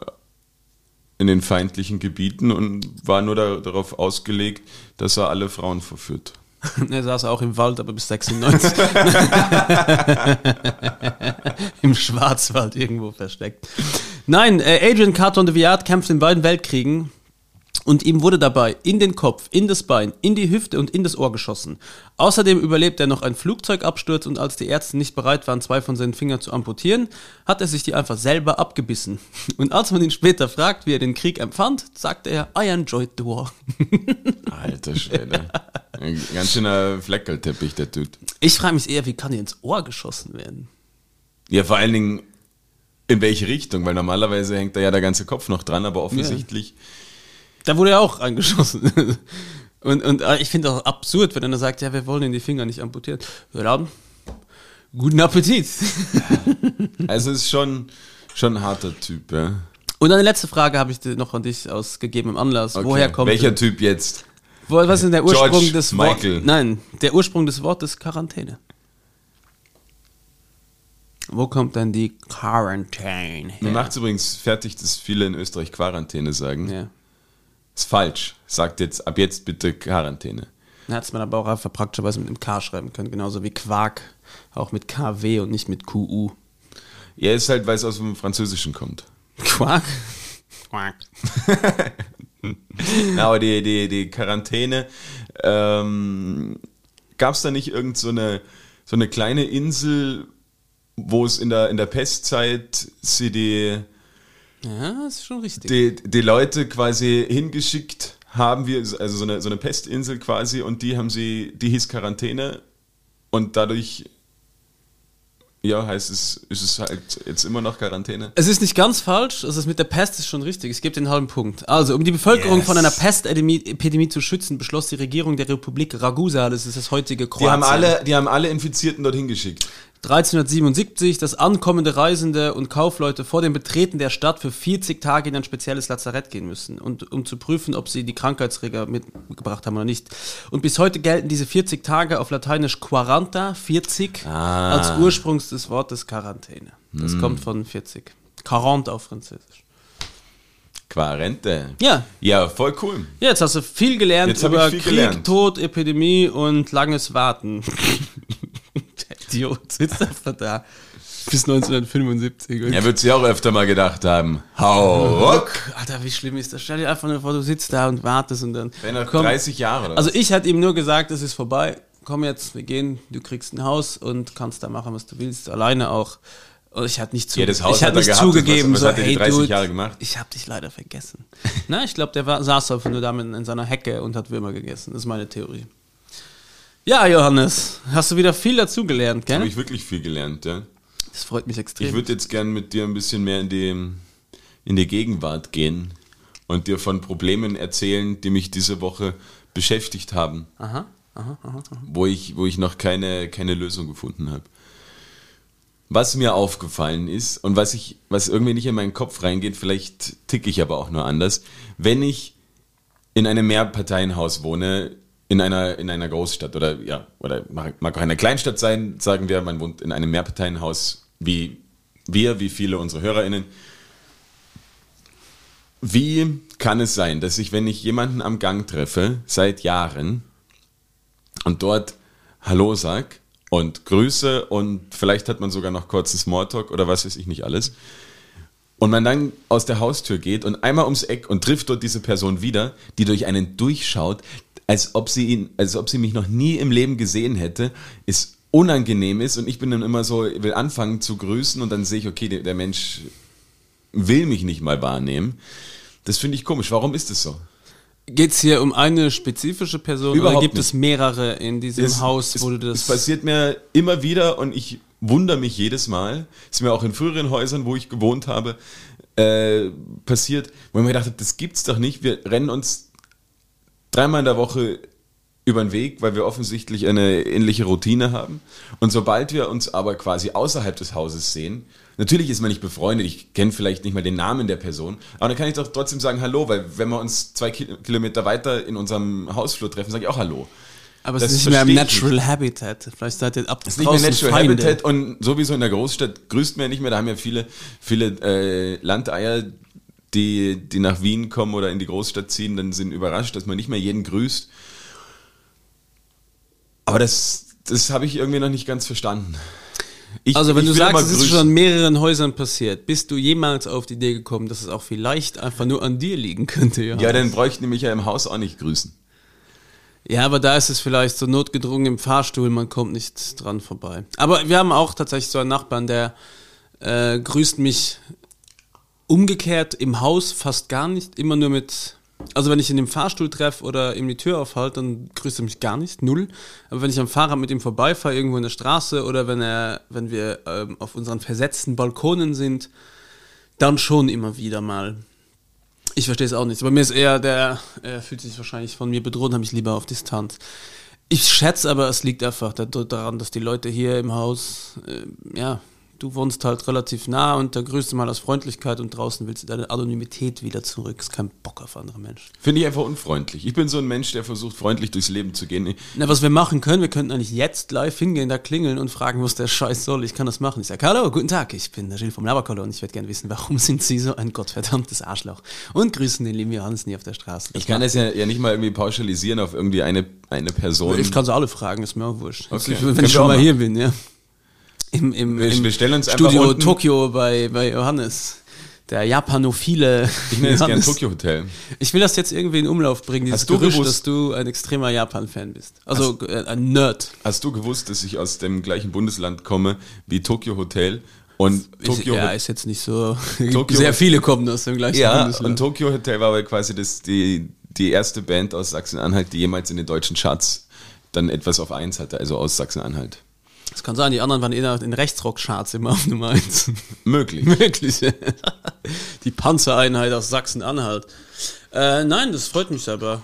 in den feindlichen Gebieten und war nur da, darauf ausgelegt, dass er alle Frauen verführt. er saß auch im Wald, aber bis 96. Im Schwarzwald irgendwo versteckt. Nein, äh, Adrian Carton de Villard kämpft in beiden Weltkriegen und ihm wurde dabei in den Kopf, in das Bein, in die Hüfte und in das Ohr geschossen. Außerdem überlebt er noch einen Flugzeugabsturz und als die Ärzte nicht bereit waren, zwei von seinen Fingern zu amputieren, hat er sich die einfach selber abgebissen. Und als man ihn später fragt, wie er den Krieg empfand, sagte er, I enjoyed the war. Alter Schwede. Ein ganz schöner Fleckerlteppich, der Dude. Ich frage mich eher, wie kann er ins Ohr geschossen werden? Ja, vor allen Dingen in welche Richtung, weil normalerweise hängt da ja der ganze Kopf noch dran, aber offensichtlich. Da wurde er auch angeschossen. Und, und ich finde auch absurd, wenn einer sagt, ja, wir wollen ihn die Finger nicht amputieren. Dann, guten Appetit. Also ist schon, schon ein harter Typ, ja. Und eine letzte Frage habe ich noch an dich aus gegebenem Anlass. Okay. Woher kommt Welcher Typ jetzt? Wo, was ist denn der Ursprung George des Michael. Wortes? Nein, der Ursprung des Wortes Quarantäne. Wo kommt denn die Quarantäne Mir her? macht es übrigens fertig, dass viele in Österreich Quarantäne sagen. Ja. Ist falsch. Sagt jetzt ab jetzt bitte Quarantäne. Hat es man aber auch einfach praktischerweise mit einem K schreiben können. Genauso wie Quark, auch mit KW und nicht mit QU. Ja, ist halt, weil es aus dem Französischen kommt. Quark? Quark. Na, aber die, die, die Quarantäne, ähm, gab es da nicht irgend so eine, so eine kleine Insel, wo es in der, in der Pestzeit sie die, Ja, ist schon richtig. die, die Leute quasi hingeschickt haben, wir, also so eine, so eine Pestinsel quasi, und die haben sie, die hieß Quarantäne und dadurch, ja, heißt es, ist es halt jetzt immer noch Quarantäne. Es ist nicht ganz falsch, also das mit der Pest ist schon richtig, es gibt den halben Punkt. Also, um die Bevölkerung Yes. von einer Pestepidemie Epidemie zu schützen, beschloss die Regierung der Republik Ragusa, das ist das heutige Kroatien. Die haben alle, die haben alle Infizierten dorthin geschickt. 1377, dass ankommende Reisende und Kaufleute vor dem Betreten der Stadt für 40 Tage in ein spezielles Lazarett gehen müssen, und, um zu prüfen, ob sie die Krankheitsträger mitgebracht haben oder nicht. Und bis heute gelten diese 40 Tage auf Lateinisch quaranta, 40, Ah. als Ursprungs des Wortes Quarantäne. Das kommt von 40. 40 auf Französisch. Quarente. Ja. Ja, voll cool. Ja, Jetzt hast du viel gelernt über viel Krieg, gelernt. Tod, Epidemie und langes Warten. Idiot sitzt einfach da. Bis 1975. Und Er wird sich auch öfter mal gedacht haben. Hau ruck. Alter, wie schlimm ist das? Stell dir einfach nur vor, du sitzt da und wartest und dann. Wenn er komm. 30 Jahre oder Also ich hatte ihm nur gesagt, es ist vorbei. Komm jetzt, wir gehen, du kriegst ein Haus und kannst da machen, was du willst, alleine auch. Und ich hatte nicht, zu, Ja, ich hatte hat nicht gehabt. zugegeben, Was- was so, er hey 30 Dude, Jahre gemacht? ich habe dich leider vergessen. Na, ich glaube, der war, saß einfach nur da in seiner Hecke und hat Würmer gegessen. Das ist meine Theorie. Ja, Johannes, hast du wieder viel dazugelernt, habe gell? ich wirklich viel gelernt, ja. Das freut mich extrem. Ich würde jetzt gern mit dir ein bisschen mehr in die, in die Gegenwart gehen und dir von Problemen erzählen, die mich diese Woche beschäftigt haben. Aha. Wo ich, wo ich noch keine, keine Lösung gefunden habe. Was mir aufgefallen ist und was ich, was irgendwie nicht in meinen Kopf reingeht, vielleicht ticke ich aber auch nur anders, wenn ich in einem Mehrparteienhaus wohne, in einer, in einer Großstadt oder ja, oder mag auch eine Kleinstadt sein, sagen wir, man wohnt in einem Mehrparteienhaus wie wir, wie viele unserer HörerInnen. Wie kann es sein, dass ich, wenn ich jemanden am Gang treffe, seit Jahren, und dort Hallo sag und grüße und vielleicht hat man sogar noch kurzen Smalltalk oder was weiß ich nicht alles. Und man dann aus der Haustür geht und einmal ums Eck und trifft dort diese Person wieder, die durch einen durchschaut, als ob sie ihn, als ob sie mich noch nie im Leben gesehen hätte, ist unangenehm ist und ich bin dann immer so, will anfangen zu grüßen und dann sehe ich, okay, der, der Mensch will mich nicht mal wahrnehmen. Das finde ich komisch. Warum ist es so? Geht es hier um eine spezifische Person oder Überhaupt gibt nicht. es mehrere in diesem Es- Haus, es, wo du das... Es passiert mir immer wieder und ich wundere mich jedes Mal. Ist mir auch in früheren Häusern, wo ich gewohnt habe, äh, passiert, wo ich mir gedacht habe, das gibt's doch nicht. Wir rennen uns dreimal in der Woche über den Weg, weil wir offensichtlich eine ähnliche Routine haben. Und sobald wir uns aber quasi außerhalb des Hauses sehen, natürlich ist man nicht befreundet, ich kenne vielleicht nicht mal den Namen der Person, aber dann kann ich doch trotzdem sagen Hallo, weil wenn wir uns zwei Ki- Kilometer weiter in unserem Hausflur treffen, sage ich auch Hallo. aber es das ist nicht mehr im Natural Habitat. Vielleicht seid ihr ab Das ist nicht mehr Natural Feinde. Habitat und sowieso in der Großstadt grüßt man ja nicht mehr. Da haben ja viele, viele äh, Landeier, die, die nach Wien kommen oder in die Großstadt ziehen, dann sind überrascht, dass man nicht mehr jeden grüßt. Aber das, das habe ich irgendwie noch nicht ganz verstanden. Ich, Also wenn ich du sagst, es ist schon in mehreren Häusern passiert, bist du jemals auf die Idee gekommen, dass es auch vielleicht einfach nur an dir liegen könnte? Ja, Ja, dann bräuchten die mich ja im Haus auch nicht grüßen. ja aber da ist es vielleicht so notgedrungen im Fahrstuhl, man kommt nicht dran vorbei. Aber wir haben auch tatsächlich so einen Nachbarn, der äh, grüßt mich umgekehrt im Haus fast gar nicht, immer nur mit... Also wenn ich ihn im Fahrstuhl treffe oder ihm die Tür aufhalte, dann grüßt er mich gar nicht, null. Aber wenn ich am Fahrrad mit ihm vorbeifahre, irgendwo in der Straße oder wenn er, wenn wir ähm, auf unseren versetzten Balkonen sind, dann schon immer wieder mal. Ich verstehe es auch nicht. Bei mir ist eher der, er fühlt sich wahrscheinlich von mir bedroht, habe ich lieber auf Distanz. Ich schätze aber, es liegt einfach da- daran, dass die Leute hier im Haus, äh, ja, du wohnst halt relativ nah und da grüßt du mal aus Freundlichkeit und draußen willst du deine Anonymität wieder zurück. Ist kein Bock auf andere Menschen. Finde ich einfach unfreundlich. Ich bin so ein Mensch, der versucht, freundlich durchs Leben zu gehen. Na, was wir machen können, wir könnten eigentlich jetzt live hingehen, da klingeln und fragen, was der Scheiß soll. Ich kann das machen. Ich sage, hallo, guten Tag, ich bin der Gilles vom Laberkoller und ich würde gerne wissen, warum sind Sie so ein gottverdammtes Arschloch? Und grüßen den lieben Johannes nie auf der Straße. Das Ich kann das ja, ja nicht mal irgendwie pauschalisieren auf irgendwie eine, eine Person. Ich kann sie alle fragen, ist mir auch wurscht. Okay. Wenn ich schon mal hier bin, ja. Im, im, Wir- im wir Studio Tokio bei, bei Johannes. Der japanophile ich nenne es gerne. Tokyo Hotel. Ich will das jetzt irgendwie in Umlauf bringen, dieses Hast du Gerücht, gewusst- dass du ein extremer Japan-Fan bist. Also äh, ein Nerd. Hast du gewusst, dass ich aus dem gleichen Bundesland komme wie Tokyo Hotel? Und Tokyo ist, ja, ist jetzt nicht so. Tokio- Sehr viele kommen aus dem gleichen Ja, Bundesland. und Tokyo Hotel war aber quasi das, die, die erste Band aus Sachsen-Anhalt, die jemals in den deutschen Charts dann etwas auf eins hatte, also aus Sachsen-Anhalt. Das kann sein, die anderen waren eher in Rechtsrock-Charts immer auf Nummer 1. Möglich. Möglich. Die Panzereinheit aus Sachsen-Anhalt. Äh, nein, das freut mich aber.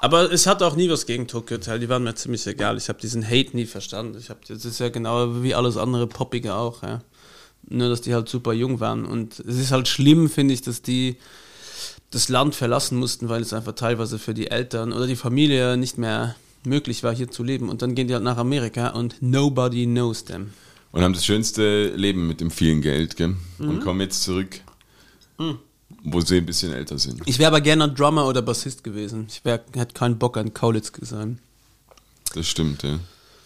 Aber es hat auch nie was gegen Tokyo Hotel. Die waren mir ziemlich egal. Ich habe diesen Hate nie verstanden. Ich habe das ist ja genau wie alles andere Poppige auch. Ja. Nur dass die halt super jung waren. Und es ist halt schlimm, finde ich, dass die das Land verlassen mussten, weil es einfach teilweise für die Eltern oder die Familie nicht mehr möglich war, hier zu leben. Und dann gehen die halt nach Amerika und nobody knows them. Und haben das schönste Leben mit dem vielen Geld, gell? Und kommen jetzt zurück, wo sie ein bisschen älter sind. Ich wäre aber gerne Drummer oder Bassist gewesen. Ich wär, hätte keinen Bock an Kaulitz sein. Das stimmt, ja.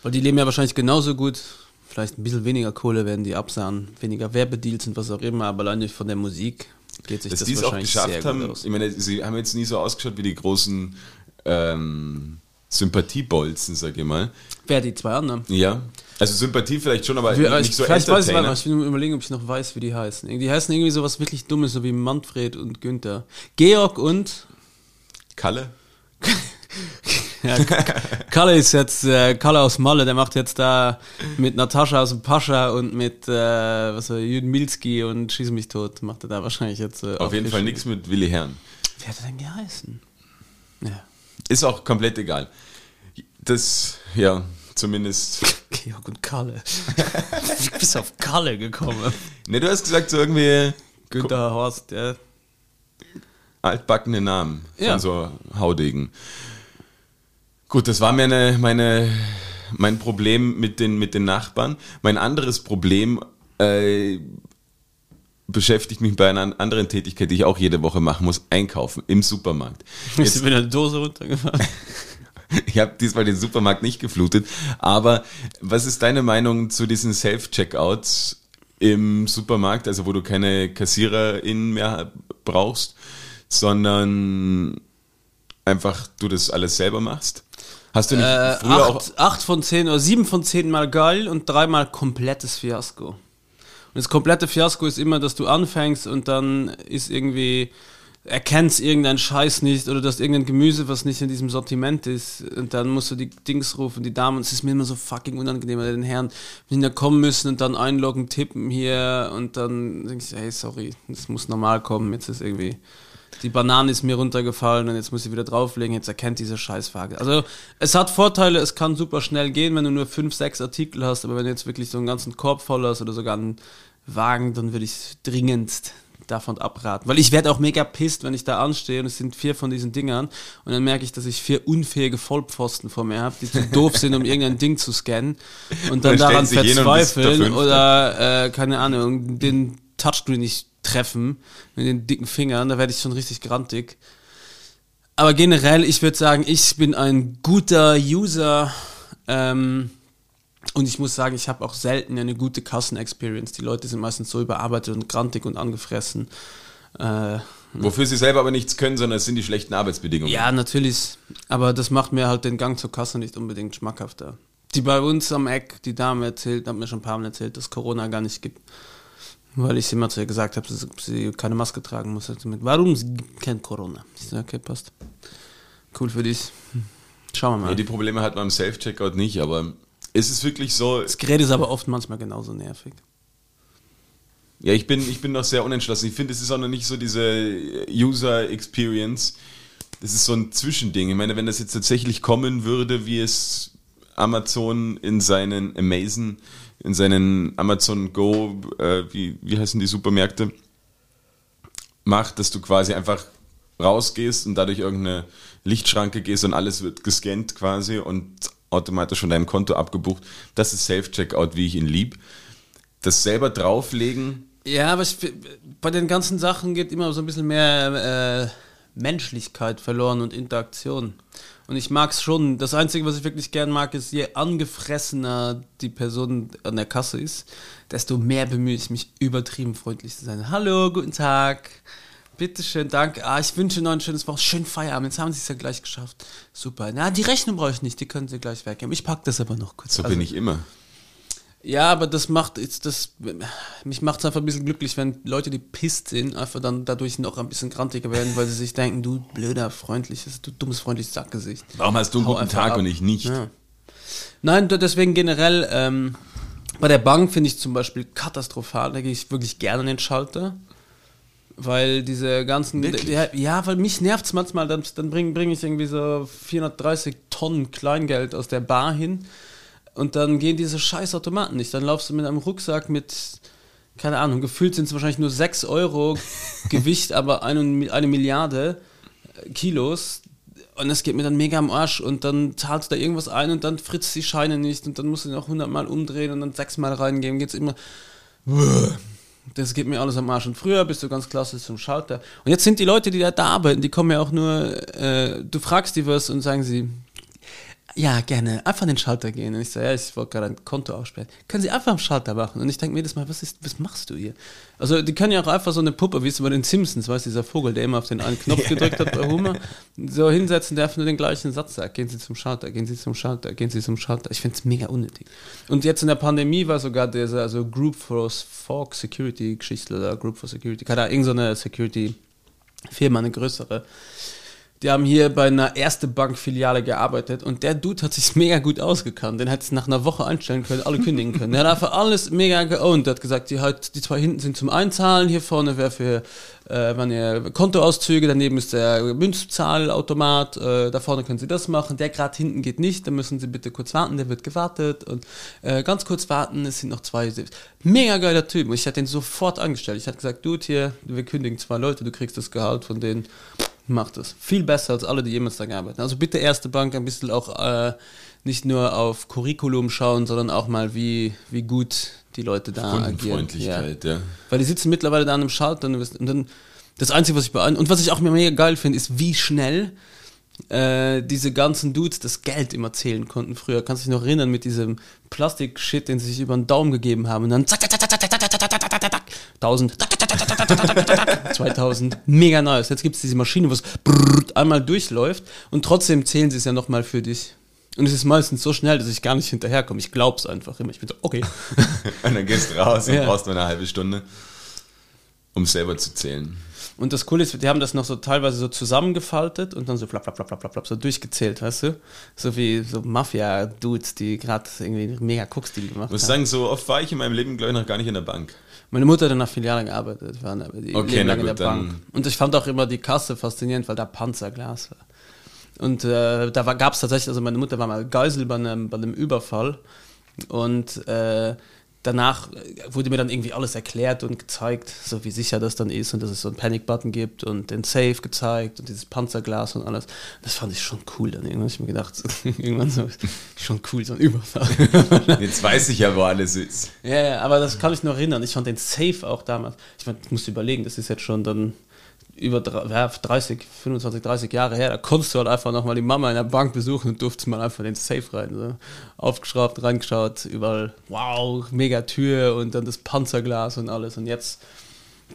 Weil die leben ja wahrscheinlich genauso gut. Vielleicht ein bisschen weniger Kohle werden die absahen, weniger Werbedeals und was auch immer, aber alleine von der Musik geht sich Dass das die es auch wahrscheinlich sehr geschafft gut haben, aus. ich meine, sie haben jetzt nie so ausgeschaut wie die großen ähm, Sympathiebolzen, sag ich mal. Wer die zwei anderen? Ja. Also Sympathie vielleicht schon, aber Wir- nicht, nicht so vielleicht weiß ich mal, ich will nur überlegen, ob ich noch weiß, wie die heißen. Die heißen irgendwie sowas wirklich Dummes, so wie Manfred und Günther. Georg und Kalle? Ja, Kalle ist jetzt, äh, Kalle aus Malle, der macht jetzt da mit Natascha aus dem Pascha und mit, äh, was war, Jürgen Milski und Schieß mich tot, macht er da wahrscheinlich jetzt. Äh, Auf jeden Fall nichts mit Willi Herrn. Wie hat er denn geheißen? Ja. Ist auch komplett egal. Das, ja, zumindest. Georg und Kalle. Wie bist du auf Kalle gekommen? Ne, du hast gesagt, so irgendwie Günther Horst, ja. altbackene Namen Ja. von so Haudegen. Gut, das war meine, meine, mein Problem mit den, mit den Nachbarn. Mein anderes Problem äh, beschäftigt mich bei einer anderen Tätigkeit, die ich auch jede Woche machen muss, einkaufen im Supermarkt. Bist du mit einer Dose runtergefahren? Ich habe diesmal den Supermarkt nicht geflutet. Aber was ist deine Meinung zu diesen Self-Checkouts im Supermarkt, also wo du keine Kassiererin mehr brauchst, sondern einfach du das alles selber machst? Hast du nicht Äh, früher auch acht, acht von zehn oder sieben von zehn mal geil und dreimal komplettes Fiasko. Und das komplette Fiasko ist immer, dass du anfängst und dann ist irgendwie, erkennst irgendein Scheiß nicht oder du hast irgendein Gemüse, was nicht in diesem Sortiment ist. Und dann musst du die Dings rufen, die Damen, es ist mir immer so fucking unangenehm, weil den Herren wenn die da kommen müssen und dann einloggen, tippen hier und dann denkst du, hey, sorry, das muss normal kommen, jetzt ist irgendwie die Banane ist mir runtergefallen und jetzt muss ich wieder drauflegen, jetzt erkennt diese Scheißfrage. Also es hat Vorteile, es kann super schnell gehen, wenn du nur fünf, sechs Artikel hast, aber wenn du jetzt wirklich so einen ganzen Korb voll hast oder sogar einen Wagen, dann würde ich dringendst davon abraten. Weil ich werde auch mega pisst, wenn ich da anstehe und es sind vier von diesen Dingern und dann merke ich, dass ich vier unfähige Vollpfosten vor mir habe, die zu doof sind, um irgendein Ding zu scannen und dann Dann daran und bist der verzweifeln oder äh, keine Ahnung, den Touchscreen nicht treffen mit den dicken Fingern, da werde ich schon richtig grantig. Aber generell, ich würde sagen, ich bin ein guter User ähm, und ich muss sagen, ich habe auch selten eine gute Kassen-Experience. Die Leute sind meistens so überarbeitet und grantig und angefressen. Äh, Wofür sie selber aber nichts können, sondern es sind die schlechten Arbeitsbedingungen. ja, natürlich. Aber das macht mir halt den Gang zur Kasse nicht unbedingt schmackhafter. Die bei uns am Eck, die Dame erzählt, hat mir schon ein paar Mal erzählt, dass Corona gar nicht gibt. Weil ich immer zu ihr gesagt habe, dass sie keine Maske tragen muss. Sie mit, Warum? Gibt kein Corona. Ich sage, okay, passt. Cool für dich. Schauen wir mal. Ja, die Probleme hat man im Self-Checkout nicht, aber es ist wirklich so, das Gerät ist aber oft manchmal genauso nervig. ja, ich bin, ich bin noch sehr unentschlossen. Ich finde, es ist auch noch nicht so diese User Experience. Das ist so ein Zwischending. Ich meine, wenn das jetzt tatsächlich kommen würde, wie es Amazon in seinen Amazon, in seinen Amazon Go, äh, wie, wie heißen die Supermärkte, macht, dass du quasi einfach rausgehst und dadurch irgendeine Lichtschranke gehst und alles wird gescannt quasi und automatisch von deinem Konto abgebucht. Das ist Self-Checkout, wie ich ihn lieb. Das selber drauflegen, Ja, aber ich, bei den ganzen Sachen geht immer so ein bisschen mehr äh, Menschlichkeit verloren und Interaktion. Und ich mag es schon. Das Einzige, was ich wirklich gern mag, ist, je angefressener die Person an der Kasse ist, desto mehr bemühe ich mich, übertrieben freundlich zu sein. Hallo, guten Tag. Bitteschön, danke. Ah, ich wünsche noch ein schönes Woche. Schönen Feierabend. Jetzt haben Sie es ja gleich geschafft. Super. Na, die Rechnung brauche ich nicht. Die können Sie gleich weggeben. Ich packe das aber noch kurz. so Also- bin ich immer. Ja, aber das macht jetzt das mich macht es einfach ein bisschen glücklich, wenn Leute, die pisst sind, einfach dann dadurch noch ein bisschen grantiger werden, weil sie sich denken, du blöder, freundliches, du dummes, freundliches Sackgesicht. Warum hast du einen Hau guten Tag ab. und ich nicht? Ja. Nein, deswegen generell, ähm, bei der Bank finde ich zum Beispiel katastrophal, da gehe ich wirklich gerne an den Schalter. Weil diese ganzen. Ja, ja, weil mich nervt es manchmal, dann, dann bringe bring ich irgendwie so 430 Tonnen Kleingeld aus der Bar hin und dann gehen diese scheiß Automaten nicht. Dann laufst du mit einem Rucksack mit, keine Ahnung, gefühlt sind es wahrscheinlich nur 6 Euro Gewicht, aber eine, eine Milliarde äh, Kilos. Und das geht mir dann mega am Arsch und dann zahlst du da irgendwas ein und dann fritzt die Scheine nicht und dann musst du die noch 100 Mal umdrehen und dann sechsmal reingeben, geht's immer. Das geht mir alles am Arsch. Und früher bist du ganz klassisch zum Schalter. Und jetzt sind die Leute, die da, da arbeiten, die kommen ja auch nur, äh, du fragst die was und sagen sie, ja, gerne, einfach an den Schalter gehen. Und ich sage, ja, ich wollte gerade ein Konto aufsperren. Können Sie einfach am Schalter machen? Und ich denke mir jedes Mal, was, ist, was machst du hier? Also, die können ja auch einfach so eine Puppe, wie es bei den Simpsons, weißt du, dieser Vogel, der immer auf den einen Knopf gedrückt hat bei Homer, so hinsetzen, der einfach nur den gleichen Satz sagt. Gehen Sie zum Schalter, gehen Sie zum Schalter, gehen Sie zum Schalter. Ich finde es mega unnötig. Und jetzt in der Pandemie war sogar dieser also Group for Fork Security Geschichte oder Group for Security, keine Ahnung, irgendeine Security Firma, eine größere. Die haben hier bei einer erste Bank-Filiale gearbeitet und der Dude hat sich mega gut ausgekannt. Den hätte es nach einer Woche einstellen können, alle kündigen können. Der hat einfach alles mega geowned. Der hat gesagt, die, halt, die zwei hinten sind zum Einzahlen, hier vorne wäre für, äh, wenn ihr Kontoauszüge, daneben ist der Münzzahlautomat, äh, da vorne können sie das machen. Der gerade hinten geht nicht, dann müssen sie bitte kurz warten, der wird gewartet und äh, ganz kurz warten, es sind noch zwei. Mega geiler Typ. Und ich hätte den sofort angestellt. Ich hätte gesagt, Dude, hier, wir kündigen zwei Leute, du kriegst das Gehalt von denen macht es. Viel besser als alle, die jemals da gearbeitet haben. Also bitte erste Bank ein bisschen auch äh, nicht nur auf Curriculum schauen, sondern auch mal, wie, wie gut die Leute da agieren. Kundenfreundlichkeit, ja. Weil die sitzen mittlerweile da an einem Schalter und, dann das Einzige, was ich beein und was ich auch mir mega geil finde, ist, wie schnell äh, diese ganzen Dudes das Geld immer zählen konnten früher. Kannst du dich noch erinnern mit diesem Plastik-Shit, den sie sich über den Daumen gegeben haben und dann zack, zack, zack, zack, zack, zack, zack, zack, zack, zack, zack, 1000, zack, zack, zack, zack, zack, zack, zack, zack, zack, 2000, mega nice. Jetzt gibt es diese Maschine, wo es einmal durchläuft und trotzdem zählen sie es ja nochmal für dich. Und es ist meistens so schnell, dass ich gar nicht hinterherkomme. Ich glaub's einfach immer. Ich bin so, okay. Und dann gehst du raus und Ja. brauchst nur eine halbe Stunde, um selber zu zählen. Und das Coole ist, die haben das noch so teilweise so zusammengefaltet und dann so flap, flap, flap, flap, flap, flap, so durchgezählt, weißt du? So wie so Mafia-Dudes, die gerade irgendwie mega Cook-Stil gemacht Ich muss haben. sagen, so oft war ich in meinem Leben, glaube ich, noch gar nicht in der Bank. Meine Mutter hat in einer Filiale gearbeitet, waren aber die Okay, leben lang in der gut, Bank. Und ich fand auch immer die Kasse faszinierend, weil da Panzerglas war. Und äh, da gab es tatsächlich, also meine Mutter war mal Geisel bei einem, bei einem Überfall und äh, danach wurde mir dann irgendwie alles erklärt und gezeigt, so wie sicher das dann ist und dass es so einen Panic-Button gibt und den Safe gezeigt und dieses Panzerglas und alles. Das fand ich schon cool dann. Irgendwann hab ich mir gedacht, irgendwann so, schon cool, so ein Überfall. Jetzt weiß ich ja, wo alles ist. Ja, ja, aber das kann ich noch erinnern. Ich fand den Safe auch damals. Ich, mein, ich muss überlegen, das ist jetzt schon dann über dr- ja, 30, 25, 30 Jahre her. Da konntest du halt einfach nochmal die Mama in der Bank besuchen und durftest mal einfach den Safe rein. So. Aufgeschraubt, reingeschaut, überall, wow, mega Tür und dann das Panzerglas und alles. Und jetzt,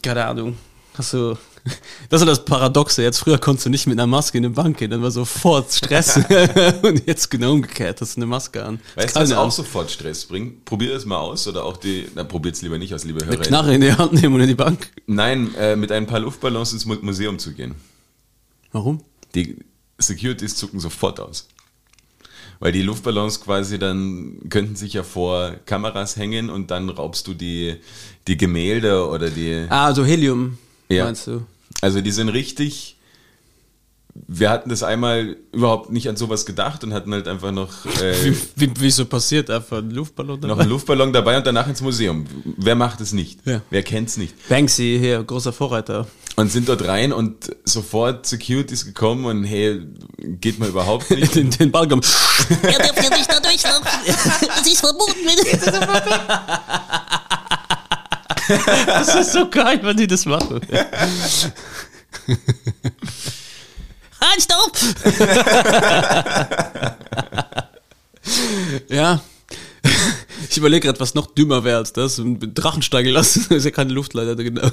keine Ahnung, hast du. Das ist das Paradoxe. Jetzt früher konntest du nicht mit einer Maske in eine Bank gehen, dann war sofort Stress. und jetzt genau umgekehrt, hast du eine Maske an. Weißt du, was auch Ahnung. sofort Stress bringt? Probier es mal aus oder auch die, na probiert es lieber nicht aus, liebe Eine Hörer. Knarre in die Hand nehmen und in die Bank. Nein, äh, mit ein paar Luftballons ins Mu Museum zu gehen. Warum? Die Securities zucken sofort aus. Weil die Luftballons quasi dann könnten sich ja vor Kameras hängen und dann raubst du die, die Gemälde oder die. Ah, so Helium, Ja. meinst du? Also die sind richtig. Wir hatten das einmal überhaupt nicht an sowas gedacht und hatten halt einfach noch, äh, Wie, wie, wie so passiert, einfach ein Luftballon noch einen Luftballon dabei und danach ins Museum. Wer macht es nicht? Ja. Wer kennt's nicht? Banksy hier, großer Vorreiter. Und sind dort rein und sofort Securities gekommen und hey, geht mal überhaupt nicht. Den, den Ball kommt. Er dürft ja nicht da durchlaufen. Es ist verboten. Das ist so geil, wenn die das machen. Halt, stopp! Ja. Ich überlege gerade, was noch dümmer wäre als das. Einen Drachen steigen lassen, ist ja keine Luftleiter, genau.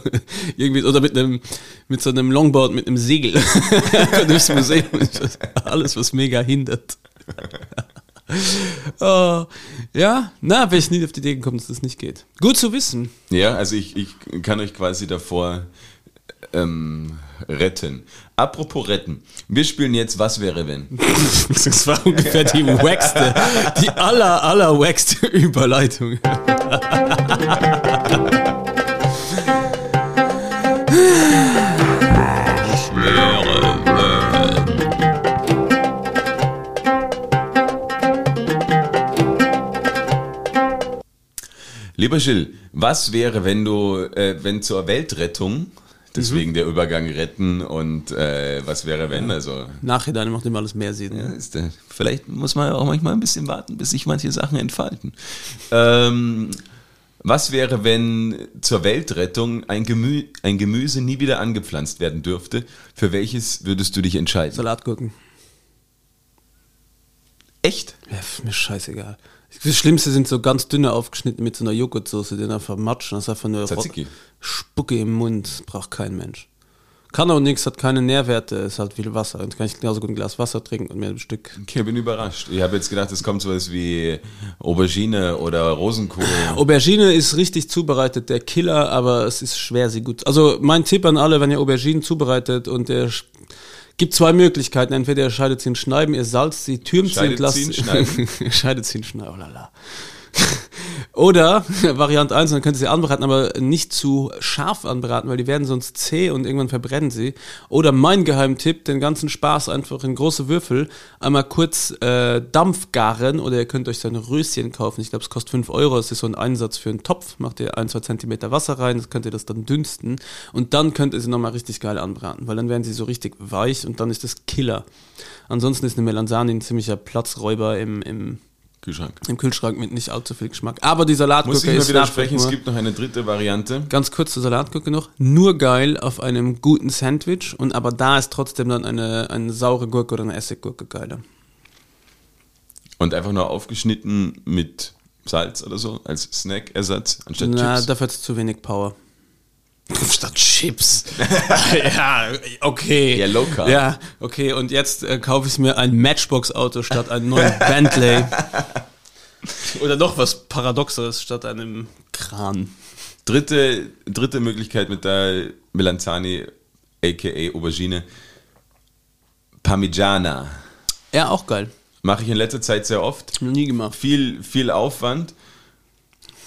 Irgendwie, oder mit einem, mit so einem Longboard, mit einem Segel. Durchs Museum. Alles, was mega hindert. Oh, ja, na, wäre ich nie auf die Idee gekommen, dass das nicht geht. Gut zu wissen. Ja, also ich, ich kann euch quasi davor ähm, retten. Apropos retten. Wir spielen jetzt Was wäre wenn? Das war ungefähr die wackste, die aller, aller wackste Überleitung. Lieber Gilles, was wäre, wenn du, äh, wenn zur Weltrettung, deswegen der Übergang retten und äh, was wäre, wenn, also Nachhinein macht immer alles mehr Sinn. Ja, ist, äh, vielleicht muss man auch manchmal ein bisschen warten, bis sich manche Sachen entfalten. Ähm, was wäre, wenn zur Weltrettung ein, Gemü ein Gemüse nie wieder angepflanzt werden dürfte? Für welches würdest du dich entscheiden? Salatgurken. Echt? Ja, mir scheißegal. Das Schlimmste sind so ganz dünne aufgeschnitten mit so einer Joghurtsoße, den einfach matschen. Das ist einfach nur Tzatziki. Spucke im Mund, braucht kein Mensch. Kann auch nichts, hat keine Nährwerte, ist halt viel Wasser. Und kann ich genauso gut ein Glas Wasser trinken und mir ein Stück. Okay, bin überrascht. Ich habe jetzt gedacht, es kommt sowas wie Aubergine oder Rosenkohl. Aubergine ist richtig zubereitet, der Killer, aber es ist schwer, sie gut. Also mein Tipp an alle, wenn ihr Auberginen zubereitet und der gibt zwei Möglichkeiten. Entweder ihr scheidet sie in Schneiden, ihr salzt sie, türmt sie und lasst sie scheidet sie in Schneiden, oh lala. Oder Variante 1, dann könnt ihr sie anbraten, aber nicht zu scharf anbraten, weil die werden sonst zäh und irgendwann verbrennen sie. Oder mein Geheimtipp, den ganzen Spaß einfach in große Würfel einmal kurz äh, Dampf garen oder ihr könnt euch so ein Röschen kaufen. Ich glaube, es kostet 5 Euro. Das ist so ein Einsatz für einen Topf. Macht ihr 1, 2 Zentimeter Wasser rein, das könnt ihr das dann dünsten und dann könnt ihr sie nochmal richtig geil anbraten, weil dann werden sie so richtig weich und dann ist das Killer. Ansonsten ist eine Melanzane ein ziemlicher Platzräuber im, im Kühlschrank. Im Kühlschrank mit nicht allzu viel Geschmack. Aber die Muss Salatgurke ich mal ist widersprechen, es gibt noch eine dritte Variante. Ganz kurz zur Salatgurke noch. Nur geil auf einem guten Sandwich und aber da ist trotzdem dann eine, eine saure Gurke oder eine Essiggurke geiler. Und einfach nur aufgeschnitten mit Salz oder so, als Snackersatz, anstatt Na, Chips. dafür hat es zu wenig Power. Statt Chips. ja, okay. Ja, low carb. Ja, okay. Und jetzt äh, kaufe ich mir ein Matchbox-Auto statt einen neuen Bentley. Oder noch was Paradoxeres statt einem Kran. Dritte, dritte Möglichkeit mit der Melanzani, aka Aubergine. Parmigiana. Ja, auch geil. Mache ich in letzter Zeit sehr oft. Noch nie gemacht. Viel, viel Aufwand.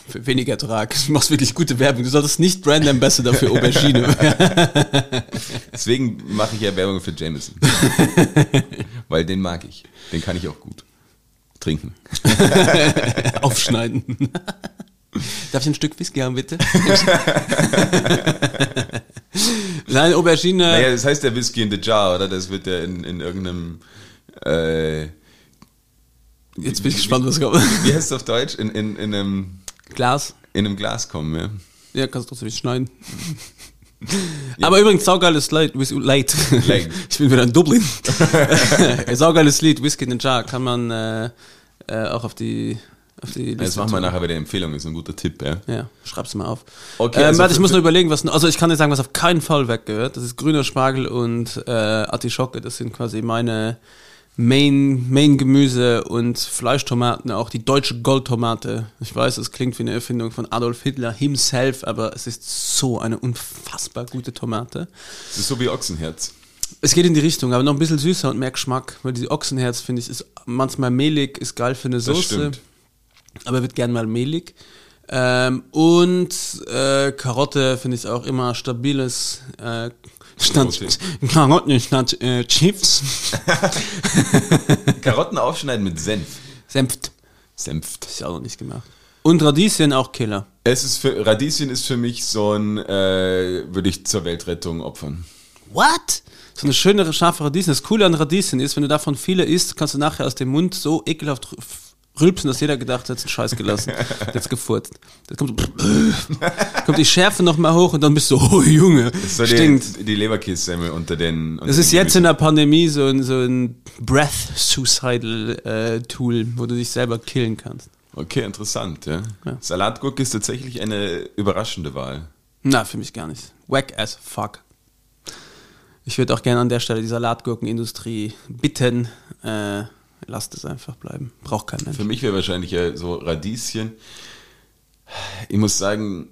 Für wenig Ertrag. Du machst wirklich gute Werbung. Du solltest nicht Brand Ambassador für Aubergine werden. Deswegen mache ich ja Werbung für Jameson. Weil den mag ich. Den kann ich auch gut trinken. Aufschneiden. Darf ich ein Stück Whisky haben, bitte? Nein, Aubergine. Naja, das heißt der Whisky in the Jar, oder? Das wird ja in, in irgendeinem. Äh, Jetzt bin ich gespannt, was kommt. wie heißt es auf Deutsch? In, in, in, einem, Glas. in einem Glas kommen, ja. Ja, kannst du trotzdem nicht schneiden. Aber übrigens, saugeiles Lied. Light. Light. Ich bin wieder in Dublin. saugeiles Lied, Whisky in the Jar, kann man äh, äh, auch auf die, auf die Das Liste machen wir nachher bei der Empfehlung, ist ein guter Tipp, ja. Ja, schreib's mal auf. Okay, ähm, also warte, ich muss noch überlegen, was. Also ich kann dir sagen, was auf keinen Fall weggehört. Das ist grüner Spargel und äh, Artischocke. Das sind quasi meine Main, Main Gemüse und Fleischtomaten, auch die deutsche Goldtomate. Ich weiß, es klingt wie eine Erfindung von Adolf Hitler himself, aber es ist so eine unfassbar gute Tomate. Das ist so wie Ochsenherz. Es geht in die Richtung, aber noch ein bisschen süßer und mehr Geschmack, weil die Ochsenherz, finde ich, ist manchmal mehlig, ist geil für eine Soße aber wird gern mal mehlig. Ähm, und äh, Karotte finde ich auch immer stabiles äh, statt Karotten statt äh, Chips. Karotten aufschneiden mit Senf. Senft. Senft. Ist auch noch nicht gemacht. Und Radieschen auch Killer. Es ist für, Radieschen ist für mich so ein, äh, würde ich zur Weltrettung opfern. What? So eine schöne, scharfe Radieschen. Das Coole an Radieschen ist, wenn du davon viele isst, kannst du nachher aus dem Mund so ekelhaft rülpsen, dass jeder gedacht hat, jetzt Scheiß gelassen. jetzt gefurzt. Das kommt, so, kommt die Schärfe noch mal hoch und dann bist du, oh Junge, so stinkt. die, die Leberkässemmel unter den. Unter Das ist den jetzt in der Pandemie so ein, so ein Breath-Suicidal-Tool, wo du dich selber killen kannst. Okay, interessant, ja. Ja. Salatgurke ist tatsächlich eine überraschende Wahl. Na, für mich gar nicht. Wack as fuck. Ich würde auch gerne an der Stelle die Salatgurkenindustrie bitten, äh, lasst es einfach bleiben. Braucht kein Mensch. Für mich wäre wahrscheinlich ja so Radieschen. Ich muss sagen,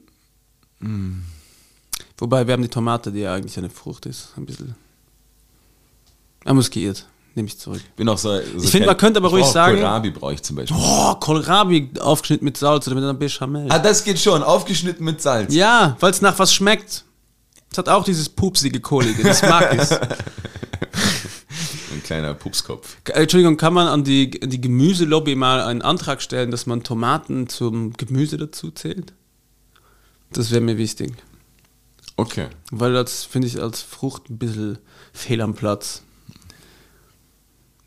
Wobei wir haben die Tomate, die ja eigentlich eine Frucht ist, ein bisschen amüskiert. Nehme ich zurück. bin auch so. so Ich finde, man könnte aber ruhig sagen- Kohlrabi brauche ich zum Beispiel. Oh, Kohlrabi aufgeschnitten mit Salz oder mit einer Bechamel. Ah, das geht schon. Aufgeschnitten mit Salz. Ja, weil es nach was schmeckt. Es hat auch dieses pupsige, kohlige. Das mag ich. Ein kleiner Pupskopf. Äh, Entschuldigung, kann man an die, die Gemüselobby mal einen Antrag stellen, dass man Tomaten zum Gemüse dazu zählt? Das wäre mir wichtig. Okay. Weil das finde ich als Frucht ein bisschen fehl am Platz.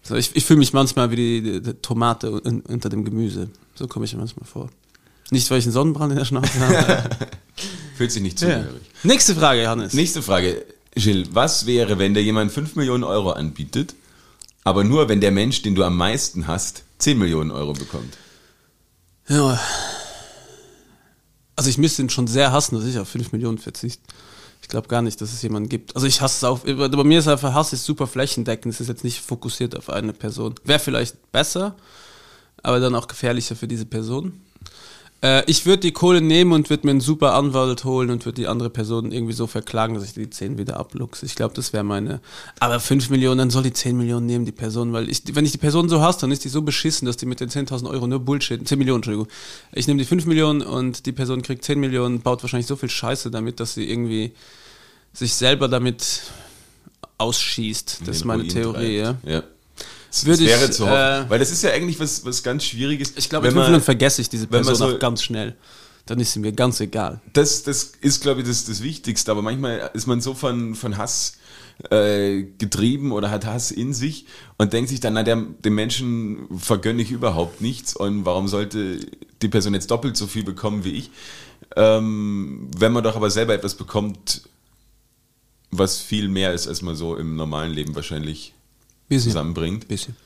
So, ich ich fühle mich manchmal wie die, die, die Tomate un, unter dem Gemüse. So komme ich mir manchmal vor. Nicht, weil ich einen Sonnenbrand in der Schnauze habe. Fühlt sich nicht ja. zugehörig. Nächste Frage, Johannes. Nächste Frage. Gilles, was wäre, wenn dir jemand 5 Millionen Euro anbietet, aber nur wenn der Mensch, den du am meisten hast, 10 Millionen Euro bekommt? Ja. Also ich müsste ihn schon sehr hassen, dass ich auf 5 Millionen verzichte. Ich glaube gar nicht, dass es jemanden gibt. Also ich hasse es auch. Bei mir ist einfach Hass ist super flächendeckend. Es ist jetzt nicht fokussiert auf eine Person. Wäre vielleicht besser, aber dann auch gefährlicher für diese Person. Äh, ich würde die Kohle nehmen und würde mir einen super Anwalt holen und würde die andere Person irgendwie so verklagen, dass ich die 10 wieder abluchse. Ich glaube, das wäre meine. Aber 5 Millionen, dann soll die 10 Millionen nehmen, die Person, weil ich, wenn ich die Person so hasse, dann ist die so beschissen, dass die mit den 10.000 Euro nur Bullshit, 10 Millionen, Entschuldigung. Ich nehme die 5 Millionen und die Person kriegt 10 Millionen, baut wahrscheinlich so viel Scheiße damit, dass sie irgendwie sich selber damit ausschießt. Das ist meine Theorie, ja. treibt. ja. Das Würde ich, wäre zu hoffen. äh, Weil das ist ja eigentlich was, was ganz Schwieriges. Ich glaube, wenn in fünf man- Minuten vergesse ich diese Person so- auch ganz schnell. dann ist sie mir ganz egal. Das, das ist, glaube ich, das, das Wichtigste. Aber manchmal ist man so von, von Hass äh, getrieben oder hat Hass in sich und denkt sich dann, na, der, dem Menschen vergönne ich überhaupt nichts und warum sollte die Person jetzt doppelt so viel bekommen wie ich? Ähm, wenn man doch aber selber etwas bekommt, was viel mehr ist, als man so im normalen Leben wahrscheinlich Bisschen. zusammenbringt. Bisschen.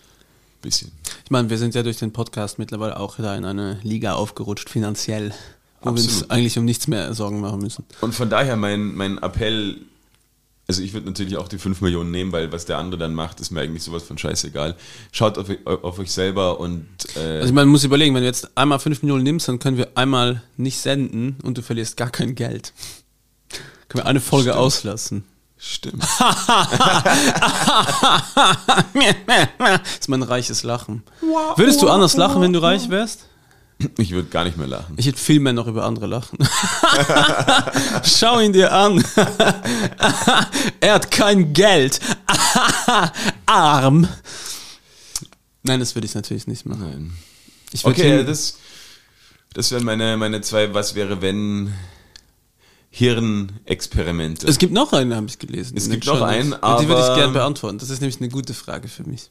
Bisschen. Ich meine, wir sind ja durch den Podcast mittlerweile auch da in eine Liga aufgerutscht, finanziell, wo wir uns Absolut. eigentlich um nichts mehr Sorgen machen müssen. Und von daher mein, mein Appell, also ich würde natürlich auch die 5 Millionen nehmen, weil was der andere dann macht, ist mir eigentlich sowas von scheißegal. Schaut auf, auf euch selber und äh, Also ich meine, man muss überlegen, wenn du jetzt einmal 5 Millionen nimmst, dann können wir einmal nicht senden und du verlierst gar kein Geld. Können wir eine Folge Stimmt. auslassen. Stimmt. das ist mein reiches Lachen. Würdest du anders lachen, wenn du reich wärst? Ich würde gar nicht mehr lachen. Ich hätte viel mehr noch über andere lachen. Schau ihn dir an. er hat kein Geld. Arm. Nein, das würde ich natürlich nicht machen. Okay, das, das wären meine, meine zwei Was wäre wenn Hirnexperimente. es gibt noch einen, habe ich gelesen. Es gibt noch einen, Und Die würde ich aber- gerne beantworten. Das ist nämlich eine gute Frage für mich.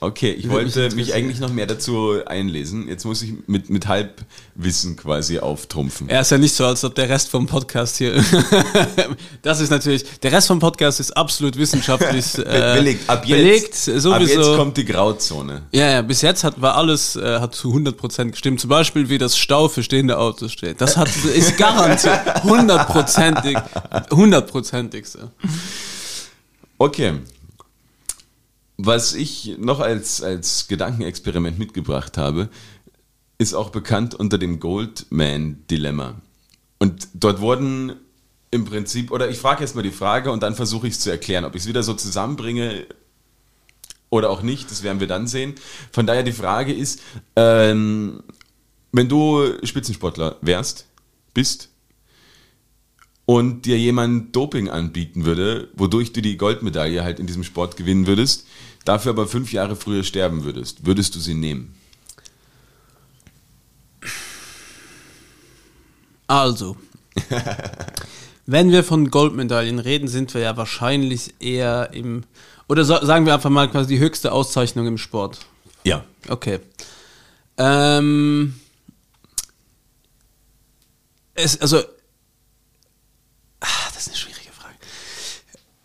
Okay, ich mich wollte mich eigentlich noch mehr dazu einlesen. Jetzt muss ich mit, mit Halbwissen quasi auftrumpfen. Er ist ja nicht so, als ob der Rest vom Podcast hier. das ist natürlich. Der Rest vom Podcast ist absolut wissenschaftlich äh, Be- belegt. Ab jetzt, belegt, sowieso. ab jetzt kommt die Grauzone. Ja, ja, bis jetzt hat, war alles, äh, hat zu 100% gestimmt. Zum Beispiel, wie das Stau für stehende Autos steht. Das hat, ist garantiert hundertprozentig, hundertprozentig so. Okay. Was ich noch als, als Gedankenexperiment mitgebracht habe, ist auch bekannt unter dem Goldman-Dilemma. Und dort wurden im Prinzip, oder ich frage jetzt mal die Frage und dann versuche ich es zu erklären, ob ich es wieder so zusammenbringe oder auch nicht, das werden wir dann sehen. Von daher die Frage ist, ähm, wenn du Spitzensportler wärst, bist, und dir jemand Doping anbieten würde, wodurch du die Goldmedaille halt in diesem Sport gewinnen würdest, dafür aber fünf Jahre früher sterben würdest, würdest du sie nehmen? Also, wenn wir von Goldmedaillen reden, sind wir ja wahrscheinlich eher im, oder so, sagen wir einfach mal quasi die höchste Auszeichnung im Sport. Ja. Okay. Ähm, es, also, ah, das ist eine schwierige Frage.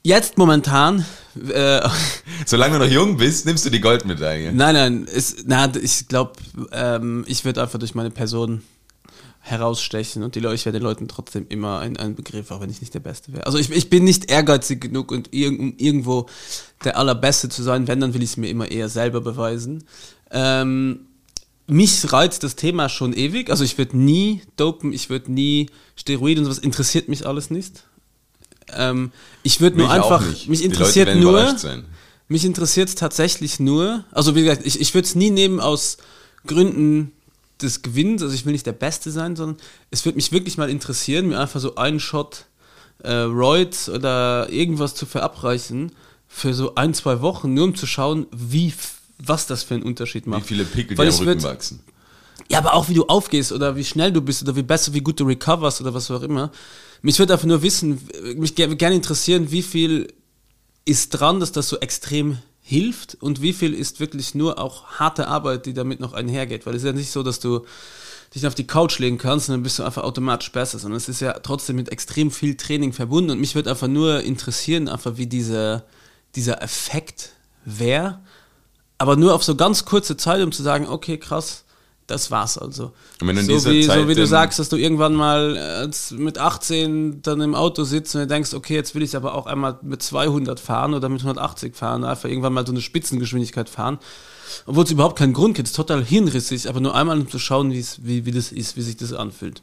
Jetzt momentan, äh, Solange du noch jung bist, nimmst du die Goldmedaille. nein, nein, ist, na, ich glaube, ähm, ich würde einfach durch meine Person herausstechen und die Leute, ich wäre den Leuten trotzdem immer ein, ein Begriff, auch wenn ich nicht der Beste wäre. Also ich, ich bin nicht ehrgeizig genug und irg um irgendwo der Allerbeste zu sein, wenn, dann will ich es mir immer eher selber beweisen. Ähm, mich reizt das Thema schon ewig, also ich würde nie dopen, ich würde nie Steroide und sowas, interessiert mich alles nicht. Ähm, ich würde nur einfach, mich interessiert nur, mich interessiert es tatsächlich nur, also wie gesagt, ich, ich würde es nie nehmen aus Gründen des Gewinns, also ich will nicht der Beste sein, sondern es würde mich wirklich mal interessieren, mir einfach so einen Shot äh, Roids oder irgendwas zu verabreichen für so ein, zwei Wochen, nur um zu schauen, wie, was das für einen Unterschied Wie macht. viele Pickel Weil dir am Rücken würd- wachsen. ja, aber auch wie du aufgehst oder wie schnell du bist oder wie besser, wie gut du recoverst oder was auch immer. Mich würde einfach nur wissen, mich ger- gerne interessieren, wie viel ist dran, dass das so extrem hilft und wie viel ist wirklich nur auch harte Arbeit, die damit noch einhergeht. Weil es ist ja nicht so, dass du dich auf die Couch legen kannst und dann bist du einfach automatisch besser, sondern es ist ja trotzdem mit extrem viel Training verbunden und mich würde einfach nur interessieren, einfach wie dieser, dieser Effekt wäre, aber nur auf so ganz kurze Zeit, um zu sagen, okay, krass, das war's also. So, wie, so wie du sagst, dass du irgendwann mal äh, mit 18 dann im Auto sitzt und du denkst, okay, jetzt will ich aber auch einmal mit 200 fahren oder mit 180 fahren, einfach irgendwann mal so eine Spitzengeschwindigkeit fahren. Obwohl es überhaupt keinen Grund gibt, es ist total hinrissig, aber nur einmal um zu schauen, wie, wie das ist, wie sich das anfühlt.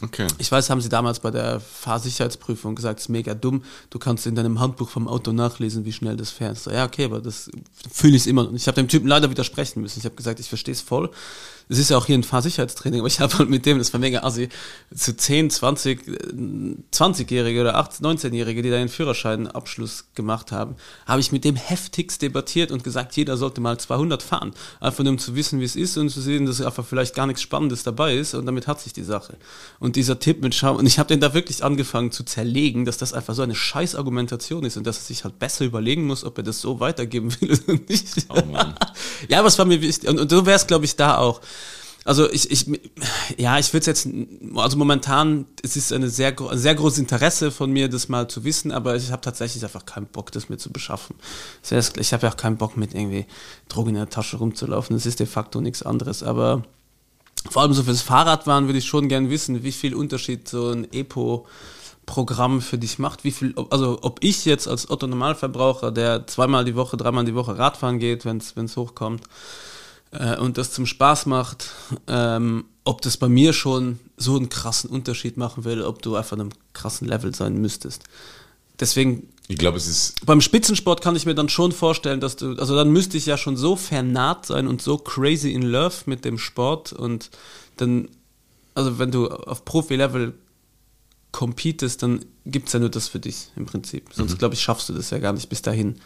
Okay. Ich weiß, haben sie damals bei der Fahrsicherheitsprüfung gesagt, es ist mega dumm, du kannst in deinem Handbuch vom Auto nachlesen, wie schnell das fährst. So, ja, okay, aber das fühle ich immer. Und ich habe dem Typen leider widersprechen müssen. Ich habe gesagt, ich verstehe es voll. Es ist ja auch hier ein Fahrsicherheitstraining, aber ich habe halt mit dem, das war mega assi, zu 10, 20, äh, 20-Jährige oder 18, 19-Jährige, die da ihren Führerscheinabschluss gemacht haben, habe ich mit dem heftigst debattiert und gesagt, jeder sollte mal 200 fahren. Einfach nur um zu wissen, wie es ist und zu sehen, dass einfach vielleicht gar nichts Spannendes dabei ist und damit hat sich die Sache. Und dieser Tipp mit Schau, und ich habe den da wirklich angefangen zu zerlegen, dass das einfach so eine scheiß Argumentation ist und dass er sich halt besser überlegen muss, ob er das so weitergeben will oder nicht. Oh. Ja, aber es war mir wichtig. Und, und so wäre es, glaube ich, da auch. Also ich, ich ja, ich würde jetzt, also momentan, es ist eine sehr, ein sehr großes Interesse von mir, das mal zu wissen, aber ich habe tatsächlich einfach keinen Bock, das mir zu beschaffen. Ich habe ja auch keinen Bock, mit irgendwie Drogen in der Tasche rumzulaufen. Das ist de facto nichts anderes. Aber vor allem so fürs Fahrradfahren würde ich schon gern wissen, wie viel Unterschied so ein Epo Programm für dich macht, wie viel, also ob ich jetzt als Otto Normalverbraucher, der zweimal die Woche, dreimal die Woche Radfahren geht, wenn es hochkommt, äh, und das zum Spaß macht, ähm, ob das bei mir schon so einen krassen Unterschied machen will, ob du einfach einem krassen Level sein müsstest. Deswegen Ich glaube, es ist beim Spitzensport kann ich mir dann schon vorstellen, dass du, also dann müsste ich ja schon so vernarrt sein und so crazy in love mit dem Sport und dann, also wenn du auf Profi-Level competest, dann gibt es ja nur das für dich im Prinzip. Sonst, glaube ich, schaffst du das ja gar nicht bis dahin.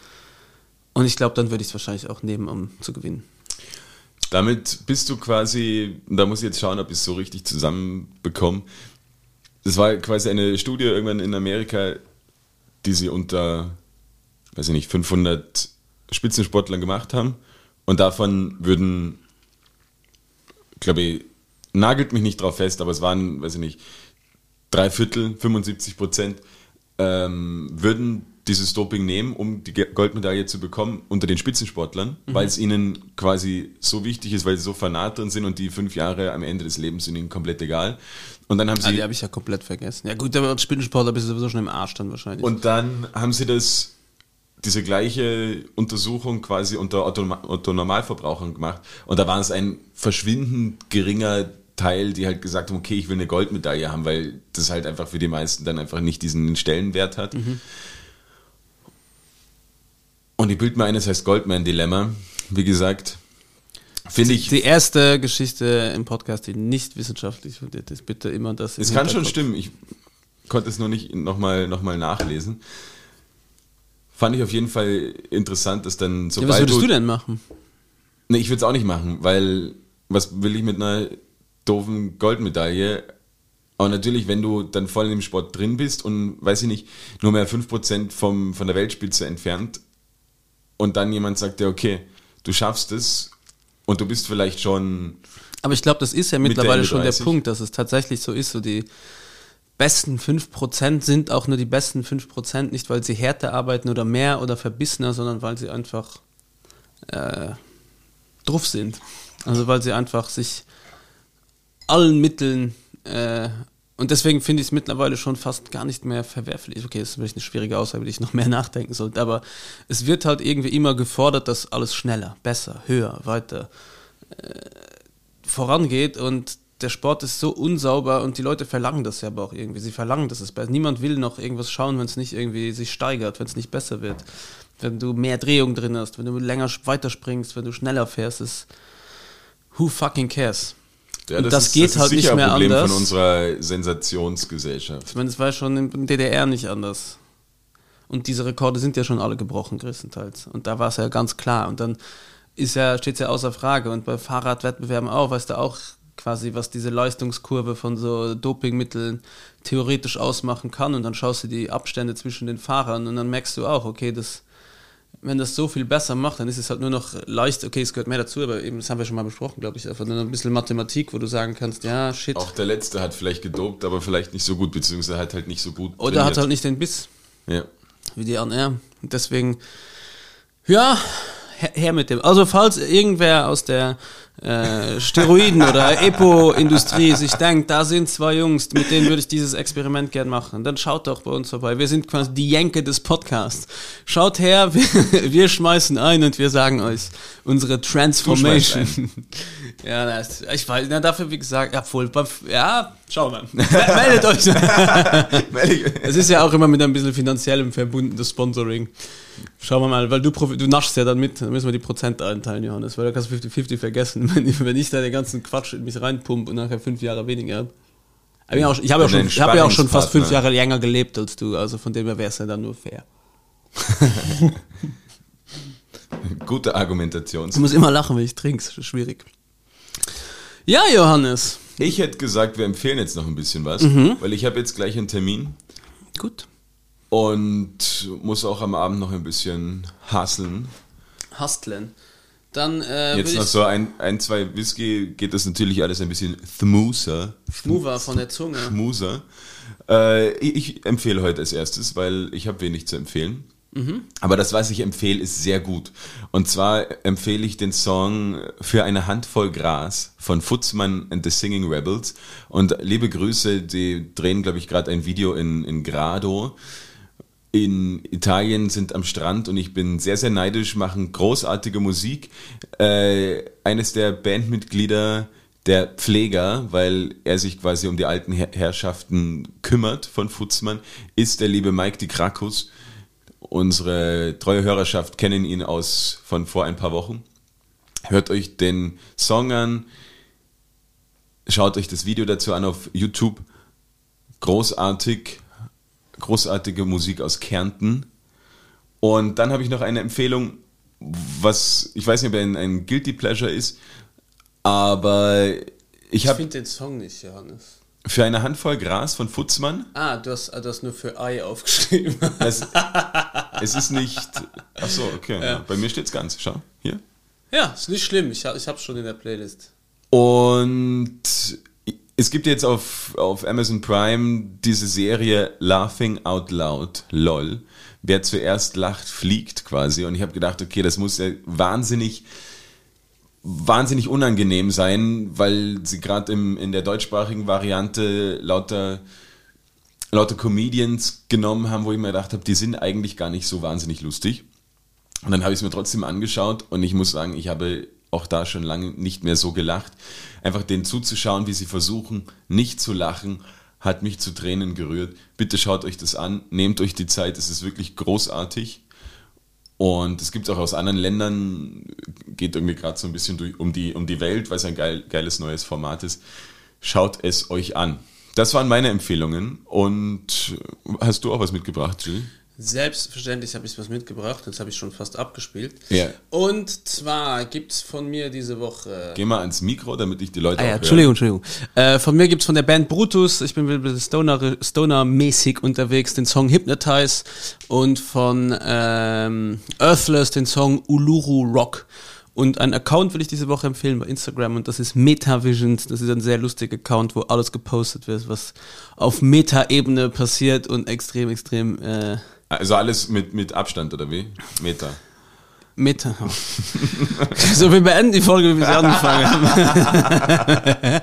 Und ich glaube, dann würde ich es wahrscheinlich auch nehmen, um zu gewinnen. Damit bist du quasi, da muss ich jetzt schauen, ob ich es so richtig zusammenbekomme. Das war quasi eine Studie irgendwann in Amerika, die sie unter, weiß ich nicht, 500 Spitzensportlern gemacht haben. Und davon würden, glaube ich, nagelt mich nicht drauf fest, aber es waren, weiß ich nicht, drei Viertel, 75 Prozent, ähm, würden dieses Doping nehmen, um die Goldmedaille zu bekommen unter den Spitzensportlern, weil es ihnen quasi so wichtig ist, weil sie so fanat drin sind und die fünf Jahre am Ende des Lebens sind ihnen komplett egal. Und dann haben Ah, sie die habe ich ja komplett vergessen. Ja gut, aber als Spitzensportler bist du sowieso schon im Arsch dann wahrscheinlich. und dann haben sie das, diese gleiche Untersuchung quasi unter Otto, Otto Normalverbrauchern gemacht. Und da war es ein verschwindend geringer Teil, die halt gesagt haben, okay, ich will eine Goldmedaille haben, weil das halt einfach für die meisten dann einfach nicht diesen Stellenwert hat. Und die Bild mir eines heißt Goldman-Dilemma. Wie gesagt, finde ich, die erste Geschichte im Podcast, die nicht wissenschaftlich fundiert ist, bitte immer das. es kann schon stimmen. Ich konnte es nur nicht nochmal noch mal nachlesen. Fand ich auf jeden Fall interessant, dass dann Ja, sobald was würdest du denn machen? Nee, ich würde es auch nicht machen, weil was will ich mit einer doofen Goldmedaille? Aber natürlich, wenn du dann voll im Sport drin bist und, weiß ich nicht, nur mehr 5% vom, von der Weltspitze entfernt und dann jemand sagt dir, okay, du schaffst es und du bist vielleicht schon, Aber ich glaube, das ist ja Mit mittlerweile schon der Ende 30. Punkt, dass es tatsächlich so ist. So die besten 5% sind auch nur die besten 5%, nicht weil sie härter arbeiten oder mehr oder verbissener, sondern weil sie einfach äh, drauf sind. Also weil sie einfach sich allen Mitteln äh, und deswegen finde ich es mittlerweile schon fast gar nicht mehr verwerflich. Okay, das ist vielleicht eine schwierige Aussage, die ich noch mehr nachdenken sollte, aber es wird halt irgendwie immer gefordert, dass alles schneller, besser, höher, weiter vorangeht und der Sport ist so unsauber und die Leute verlangen das ja aber auch irgendwie. Sie verlangen, dass es besser Niemand will noch irgendwas schauen, wenn es nicht irgendwie sich steigert, wenn es nicht besser wird. Wenn du mehr Drehung drin hast, wenn du länger weiterspringst, wenn du schneller fährst, ist who fucking cares? Ja, Und das ist, geht ist halt nicht mehr ein Problem anders. von unserer Sensationsgesellschaft. Ich meine, es war schon in DDR nicht anders. Und diese Rekorde sind ja schon alle gebrochen, größtenteils. Und da war es ja ganz klar. Und dann ist ja, steht es ja außer Frage. Und bei Fahrradwettbewerben auch, weißt du auch quasi, was diese Leistungskurve von so Dopingmitteln theoretisch ausmachen kann. Und dann schaust du die Abstände zwischen den Fahrern und dann merkst du auch, okay, das, wenn das so viel besser macht, dann ist es halt nur noch leicht, okay, es gehört mehr dazu, aber eben, das haben wir schon mal besprochen, glaube ich, einfach nur ein bisschen Mathematik, wo du sagen kannst, ja, shit. Auch der Letzte hat vielleicht gedopt, aber vielleicht nicht so gut, beziehungsweise hat halt nicht so gut Oder hat trainiert. halt nicht den Biss. Ja. wie die anderen. Und deswegen, ja, her, her mit dem. Also falls irgendwer aus der äh, Steroiden- oder Epo-Industrie sich denkt, da sind zwei Jungs, mit denen würde ich dieses Experiment gern machen, dann schaut doch bei uns vorbei. Wir sind quasi die Jenke des Podcasts. Schaut her, wir, wir schmeißen ein und wir sagen euch unsere Transformation. Ja, das, ich weiß, na, dafür, wie gesagt, ja, voll, ja, schauen wir mal. Meldet euch. Es ist ja auch immer mit ein bisschen finanziellem verbunden, das Sponsoring. Schauen wir mal, weil du, du naschst ja dann mit, dann müssen wir die Prozent einteilen, Johannes, weil da kannst du 50-50 vergessen. wenn, ich, wenn ich da den ganzen Quatsch in mich reinpump und nachher fünf Jahre weniger habe. Ja Ich habe ja, schon- ein ich hab ja auch schon fast fünf. Jahre länger gelebt als du, also von dem her wäre es ja dann nur fair. Gute Argumentation. Ich muss immer lachen, wenn ich trinke, schwierig. Ja, Johannes. Ich hätte gesagt, wir empfehlen jetzt noch ein bisschen was, Mhm. weil ich habe jetzt gleich einen Termin Gut. und muss auch am Abend noch ein bisschen hustlen. Hustlen. Dann äh, Jetzt noch so ein, ein, zwei Whisky geht das natürlich alles ein bisschen smoother. Schmuver von der Zunge. Schmuser. Äh, ich, ich empfehle heute als erstes, weil ich habe wenig zu empfehlen. Aber das, was ich empfehle, ist sehr gut. Und zwar empfehle ich den Song Für eine Handvoll Gras von Futzmann and the Singing Rebels. Und liebe Grüße, die drehen, glaube ich, gerade ein Video in, in Grado in Italien sind am Strand und ich bin sehr, sehr neidisch, machen großartige Musik. Äh, eines der Bandmitglieder, der Pfleger, weil er sich quasi um die alten Her Herrschaften kümmert von Futzmann, ist der liebe Mike Di Krakus. Unsere treue Hörerschaft kennen ihn aus von vor ein paar Wochen. Hört euch den Song an, schaut euch das Video dazu an auf YouTube. Großartig, großartige Musik aus Kärnten. Und dann habe ich noch eine Empfehlung, was, ich weiß nicht, ob er ein, ein Guilty Pleasure ist, aber ich Ich habe finde den Song nicht, Johannes. Für eine Handvoll Gras von Futzmann, Ah, du hast ah, du hast nur für Ei aufgeschrieben. es, es ist nicht, ach so, okay, ja. bei mir steht es ganz, schau, hier. ja, ist nicht schlimm. Ich, ich hab's schon in der Playlist. Und es gibt jetzt auf, auf Amazon Prime diese Serie Laughing Out Loud, lol. Wer zuerst lacht, fliegt quasi. Und ich habe gedacht, okay, das muss ja wahnsinnig, wahnsinnig unangenehm sein, weil sie gerade in der deutschsprachigen Variante lauter, lauter Comedians genommen haben, wo ich mir gedacht habe, die sind eigentlich gar nicht so wahnsinnig lustig. Und dann habe ich es mir trotzdem angeschaut und ich muss sagen, ich habe auch da schon lange nicht mehr so gelacht. Einfach denen zuzuschauen, wie sie versuchen, nicht zu lachen, hat mich zu Tränen gerührt. Bitte schaut euch das an, nehmt euch die Zeit, es ist wirklich großartig. Und es gibt auch aus anderen Ländern, geht irgendwie gerade so ein bisschen durch, um, die, um die Welt, weil es ein geil, geiles neues Format ist. Schaut es euch an. Das waren meine Empfehlungen. Und hast du auch was mitgebracht, Jill? Selbstverständlich habe ich was mitgebracht, jetzt habe ich schon fast abgespielt. Ja. Und zwar gibt's von mir diese Woche. Geh mal ans Mikro, damit ich die Leute Ah ja. Entschuldigung, Entschuldigung. Äh, von mir gibt's von der Band Brutus, ich bin ein bisschen Stoner- Stoner-mäßig unterwegs, den Song Hypnotize und von ähm, Earthless den Song Uluru Rock. Und ein Account will ich diese Woche empfehlen bei Instagram und das ist MetaVisions. Das ist ein sehr lustiger Account, wo alles gepostet wird, was auf Meta-Ebene passiert und extrem, extrem äh, Also alles mit, mit Abstand, oder wie? Meter. Meta. so, wir beenden die Folge, wie wir sie angefangen haben.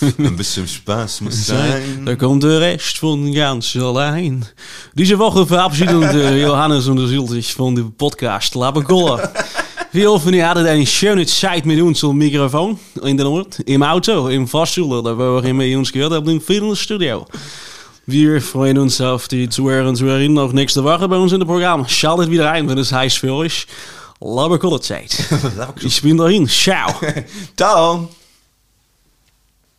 Ein bisschen Spaß muss Da kommt der Rest von ganz allein. Diese Woche verabschieden Johannes und Sil sich von dem Podcast Labergolla. Wir hoffen, ihr hattet eine schöne Zeit mit uns am Mikrofon in der Ort, im Auto, im Fahrstuhl oder wo auch immer ihr uns gehört habt, im Fitnessstudio. Wir freuen uns auf die Zuhörer und Zuhörerinnen auch nächste Woche bei uns in dem Programm. Schaltet wieder ein, wenn es heißt für euch Labergolla Zeit. Ich bin dahin. Ciao. Ciao.